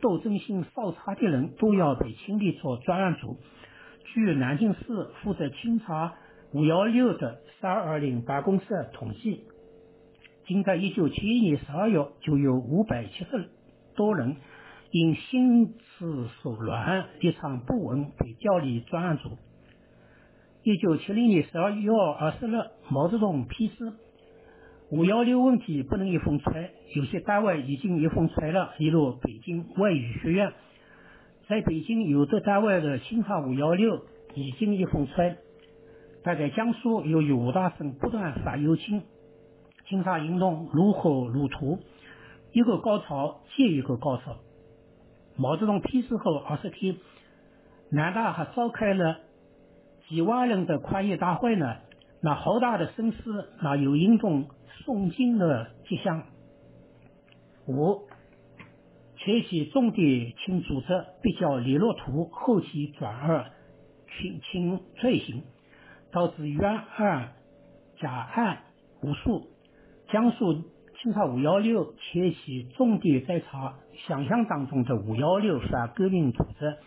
斗争性稍差的人都要被清理出专案组。据南京市负责清查五幺六的三二零办公室统计，仅在一九七一年十二月就有五百七十多人因心思所乱、立场不稳被调离专案组。一九七零年十二月二十日，毛泽东批示：五幺六问题不能一风吹。有些单位已经一风吹了，例如北京外语学院。在北京，有的单位的清查五幺六已经一风吹，但在江苏，由于五大生不断反右倾，清查运动如火如荼，一个高潮接一个高潮。毛泽东批示后二十天，南大还召开了。几万人的宽业大会呢？那浩大的声势，那有运动诵经的迹象。五，前期重点请组织比较利落图，后期转而轻轻罪行，导致冤案、假案无数。江苏清查五幺六前期重点在查想象当中的五幺六反革命组织。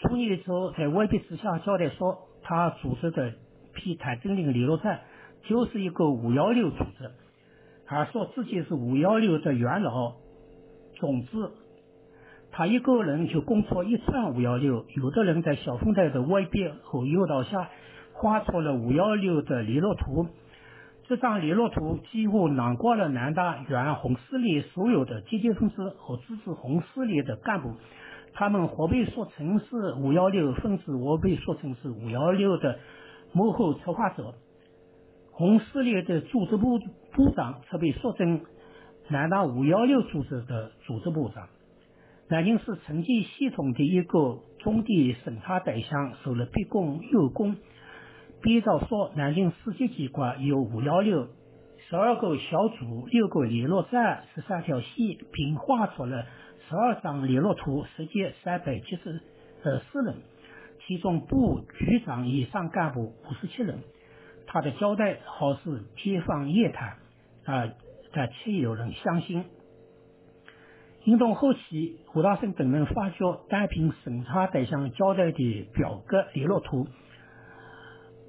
初年的时候，在外笔之下交代说，他组织的批谭震林联络站就是一个五幺六组织，还说自己是五幺六的元老总之。他一个人就攻错一串五幺六，有的人在小凤台的外边和诱导下画出了五幺六的联络图。这张联络图几乎囊括了南大原红四连所有的积极分子和支持红四连的干部。他们或被说成是五幺六分子，或被说成是五幺六的幕后策划者。红四连的组织部部长则被说成南大五幺六组织的组织部长。南京市成绩系统的一个中地审查对象受了逼供诱供。编造说，南京市级机关有五幺六十二个小组、六个联络站、十三条线，并画出了。十二张联络图，实际三百七十呃四人，其中部局长以上干部五十七人。他的交代好似天方夜谭啊，但却有人相信。行动后期，胡大生等人发觉，单凭审查对象交代的表格联络图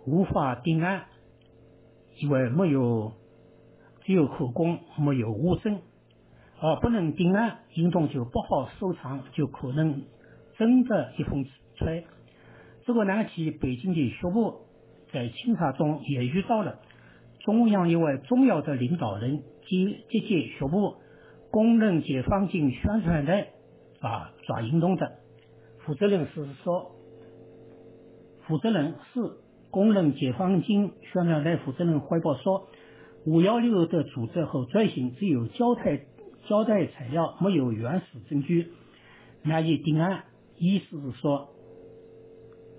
无法定案，因为没有只有口供，没有物证。而不能定案，行动就不好收场，就可能真的一风吹。这个难题，北京的学部在清查中也遇到了。中央一位重要的领导人及这届学部公认解放军宣传队啊抓运动的负责人是说，负责人是公认解放军宣传队负责人汇报说，五幺六的组织和罪行只有交代。交代材料没有原始证据，难以定案。意思是说，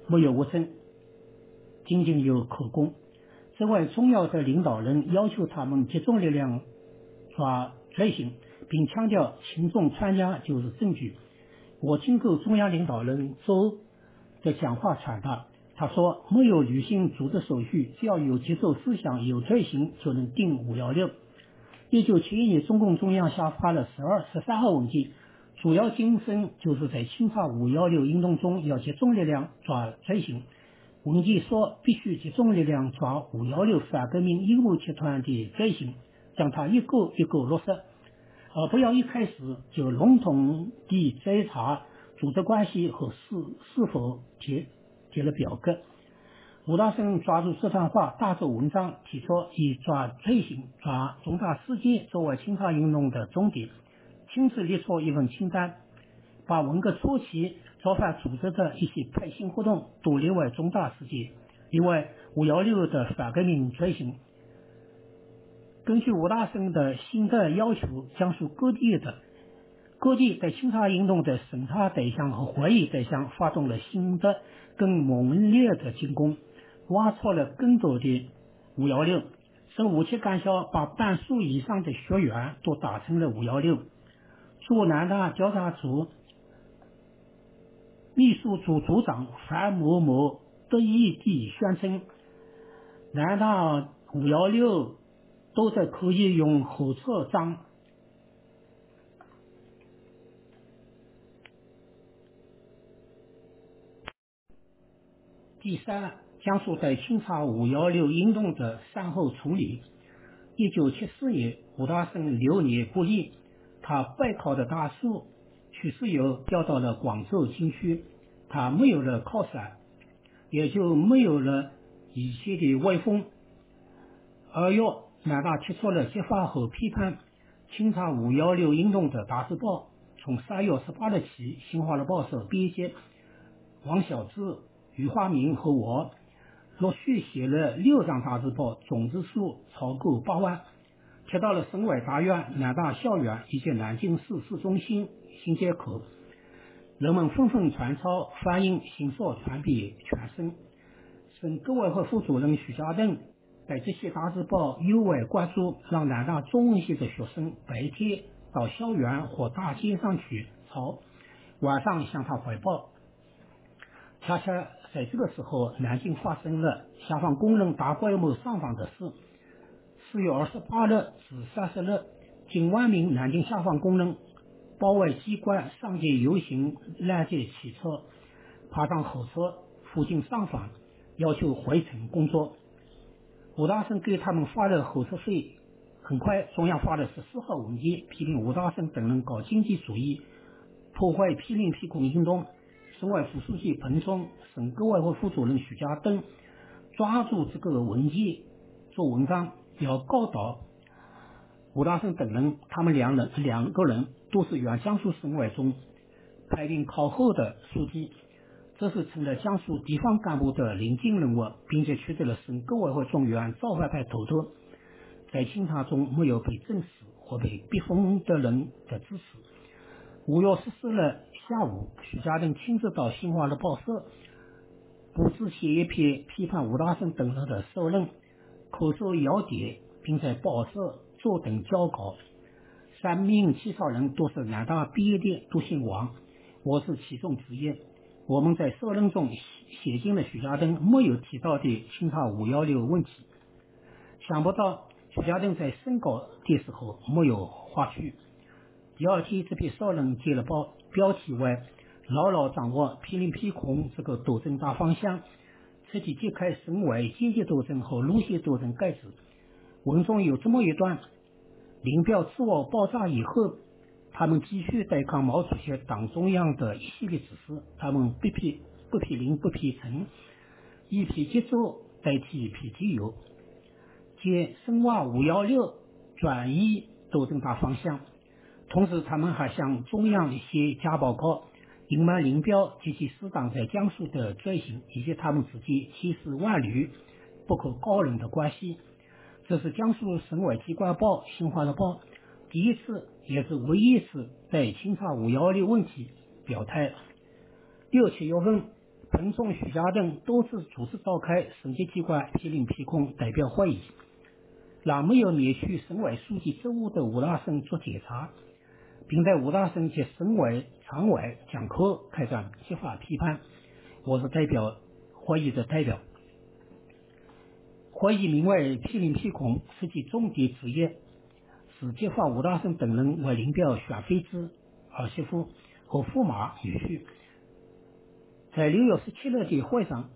没有物证，仅仅有口供。这位重要的领导人要求他们集中力量抓罪行，并强调群众参加就是证据。我听过中央领导人周的讲话传达，他说没有履行组织手续，只要有节奏思想、有罪行，就能定五幺六。一九七一年，中共中央下发了十二、十三号文件，主要精神就是在清查五幺六运动中要集中力量抓罪行。文件说，必须集中力量抓五幺六反革命阴谋集团的罪行，将它一个一个落实，而不要一开始就笼统地追查组织关系和是是否贴贴了表格。吴大生抓住这段话，大做文章，提出以抓罪行、抓重大事件作为清查运动的重点，亲自列出一份清单，把文革初期造反组织的一些派系活动都列为重大事件，因为五幺六的反革命罪行。根据吴大生的新的要求，江苏各地的各地对清查运动的审查对象和怀疑对象发动了新的更猛烈的进攻。挖出了更多的五幺六，省五七干校把半数以上的学员都打成了五幺六。驻南大调查组秘书组组长樊某某得意地宣称，难道五幺六都在可以用火车章。第三。江苏在清查五幺六运动的善后处理。一九七四年，吴大生流年不利，他背靠的大树许世友调到了广州军区，他没有了靠山，也就没有了以前的威风。二月，南大提出了揭发和批判清查五幺六运动的大字报，从三月十八日起，《新华日报》社编辑王小志、余华明和我。陆续写了六张大字报，总字数超过八万，贴到了省委大院、南大校园以及南京市市中心新街口。人们纷纷传抄、翻印，迅速传遍全省。省革委会副主任徐家栋在这些大字报尤为关注，让南大中文系的学生白天到校园或大街上去抄，晚上向他汇报。恰恰。在这个时候，南京发生了下放工人大规模上访的事。四月二十八日至三十日，近万名南京下放工人包围机关，上街游行，拦截汽车，爬上火车附近上访，要求回城工作。吴大生给他们发了火车费。很快，中央发了十四号文件，批评吴大生等人搞经济主义，破坏批林批孔运动。省委副书记彭聪、省革委会副主任许家登抓住这个文件做文章，要告倒吴大生等人。他们两人两个人都是原江苏省委中排名靠后的书记，这是成了江苏地方干部的领军人物，并且取得了省革委会中原造反派头头。在清查中没有被证实或被逼疯的人的支持。五月十四日下午，徐家登亲自到新华的报社，布置写一篇批判吴大生等人的社论，口授要点，并在报社坐等交稿。三名起草人都是南大毕业的，都姓王，我是其中之一。我们在社论中写进了徐家登没有提到的清查五幺六问题。想不到。徐家登在审稿的时候没有划区。第二天，这篇社论接了报，标题为“牢牢掌握批林批孔这个斗争大方向，彻底揭开省委阶级斗争和路线斗争盖子”。文中有这么一段：林彪自我爆炸以后，他们继续对抗毛主席党中央的一系列指示，他们不批不批林不批陈，以批节奏代替一批机油。借深化五幺六转移斗争大方向，同时他们还向中央写假报告，隐瞒林彪及其师长在江苏的罪行，以及他们之间千丝万缕不可告人的关系。这是江苏省委机关报《新华日报》第一次，也是唯一一次对清查五幺六问题表态。六七月份，彭总、徐家镇多次组织召开省级机关批林批控代表会议。让没有免去省委书记职务的吴大生做检查，并在吴大生及省委常委讲课开展揭发批判。我是代表会议的代表。会议名为“批林批孔”，实际重点之一是揭发吴大生等人为林彪选妃子儿媳妇和驸马女婿。在六月十七日的会上，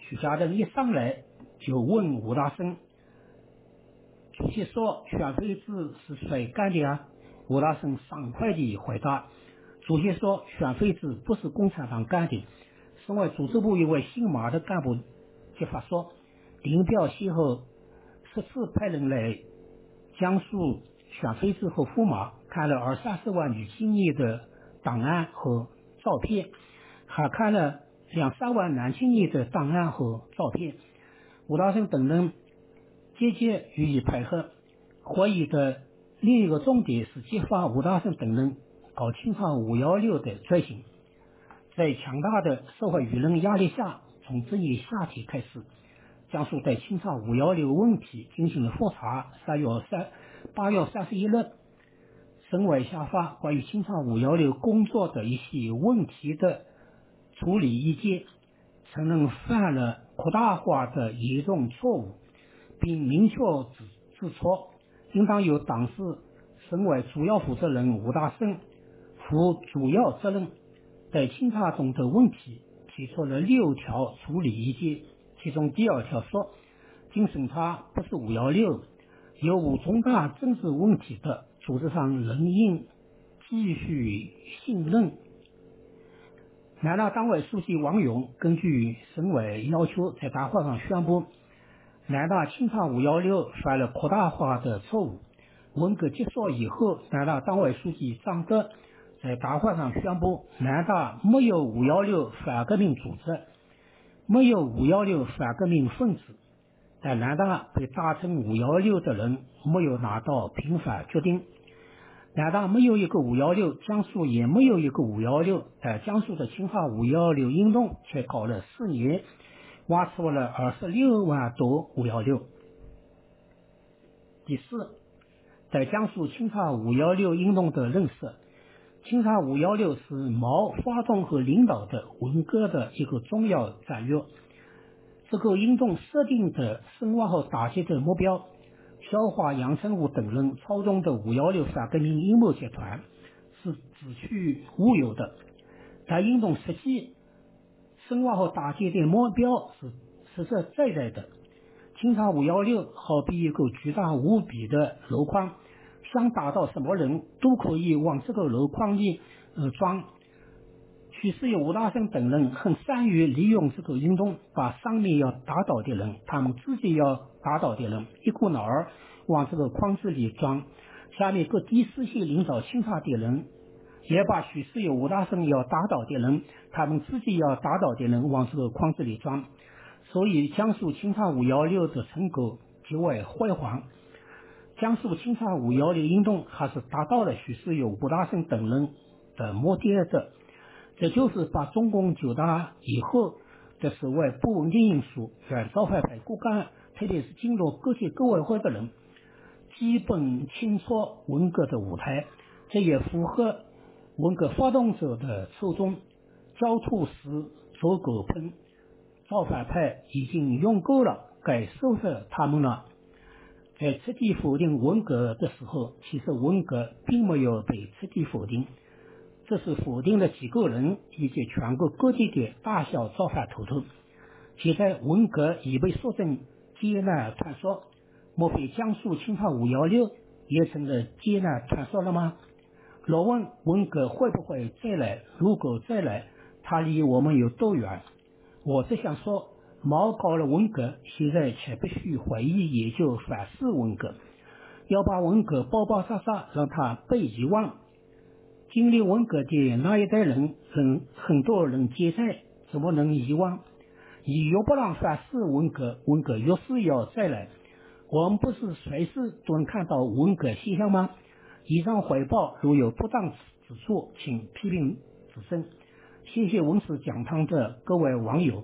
徐家登一上来就问吴大生。主席说：“选妃子是谁干的啊？”吴大生爽快地回答：“主席说，选妃子不是共产党干的。”省委组织部一位姓马的干部揭发说：“林彪先后十次派人来江苏选妃子和驸马，看了二三十万女青年的档案和照片，还看了两三万男青年的档案和照片。”吴大生等人。积极予以配合。会议的另一个重点是揭发吴大生等人搞清查五幺六的罪行。在强大的社会舆论压力下，从这年夏天开始，江苏对清查五幺六问题进行了复查。三月三八月三十一日，省委下发关于清查五幺六工作的一些问题的处理意见，承认犯了扩大化的严重错误。并明确指出，应当由当时省委主要负责人吴大生负主要责任。在清查中的问题提出了六条处理意见，其中第二条说，经审查不是五幺六，有无重大政治问题的，组织上仍应继续信任。南大党委书记王勇根据省委要求，在大会上宣布。南大清查五幺六犯了扩大化的错误。文革结束以后，南大党委书记张德在大会上宣布，南大没有五幺六反革命组织，没有五幺六反革命分子。但南大被打成五幺六的人没有拿到平反决定。南大没有一个五幺六，江苏也没有一个五幺六，但江苏的清华五幺六运动却搞了四年。挖出了二十六万多五幺六。第四，在江苏清查五幺六运动的认识，清查五幺六是毛发动和领导的文革的一个重要战略。这个运动设定的深化和打击的目标消化杨成武等人操纵的五幺六反革命阴谋集团是子虚乌有的。但运动实际深化和打击的目标是实实在在的。清查五幺六好比一个巨大无比的箩筐，想打倒什么人都可以往这个箩筐里呃装。许世友、吴大生等人很善于利用这个运动，把上面要打倒的人，他们自己要打倒的人，一股脑儿往这个筐子里装；下面各第四线领导清查的人，也把许世友、吴大生要打倒的人，他们自己要打倒的人往这个筐子里装。所以，江苏清查五幺六的成果极为辉煌。江苏清查五幺六运动还是达到了许世友、吴大生等人的目的的。这就是把中共九大以后的所谓不稳定因素让造反派骨干，特别是进入各级革委会的人，基本清楚文革的舞台。这也符合文革发动者的初衷：焦土时做狗烹。造反派已经用够了，该收拾他们了。在彻底否定文革的时候，其实文革并没有被彻底否定。这是否定了几个人以及全国各地的大小造反头头。现在文革已被说成艰难传说，莫非江苏清查五幺六也成了艰难传说了吗？若问文革会不会再来？如果再来，它离我们有多远？我只想说，毛搞了文革，现在却必须回忆研究反思文革，要把文革包包扎扎，让他被遗忘。经历文革的那一代人，很很多人健在，怎么能遗忘？你越不让反思文革，文革越是要再来。我们不是随时都能看到文革现象吗？以上汇报如有不当之处，请批评指正。谢谢文史讲堂的各位网友。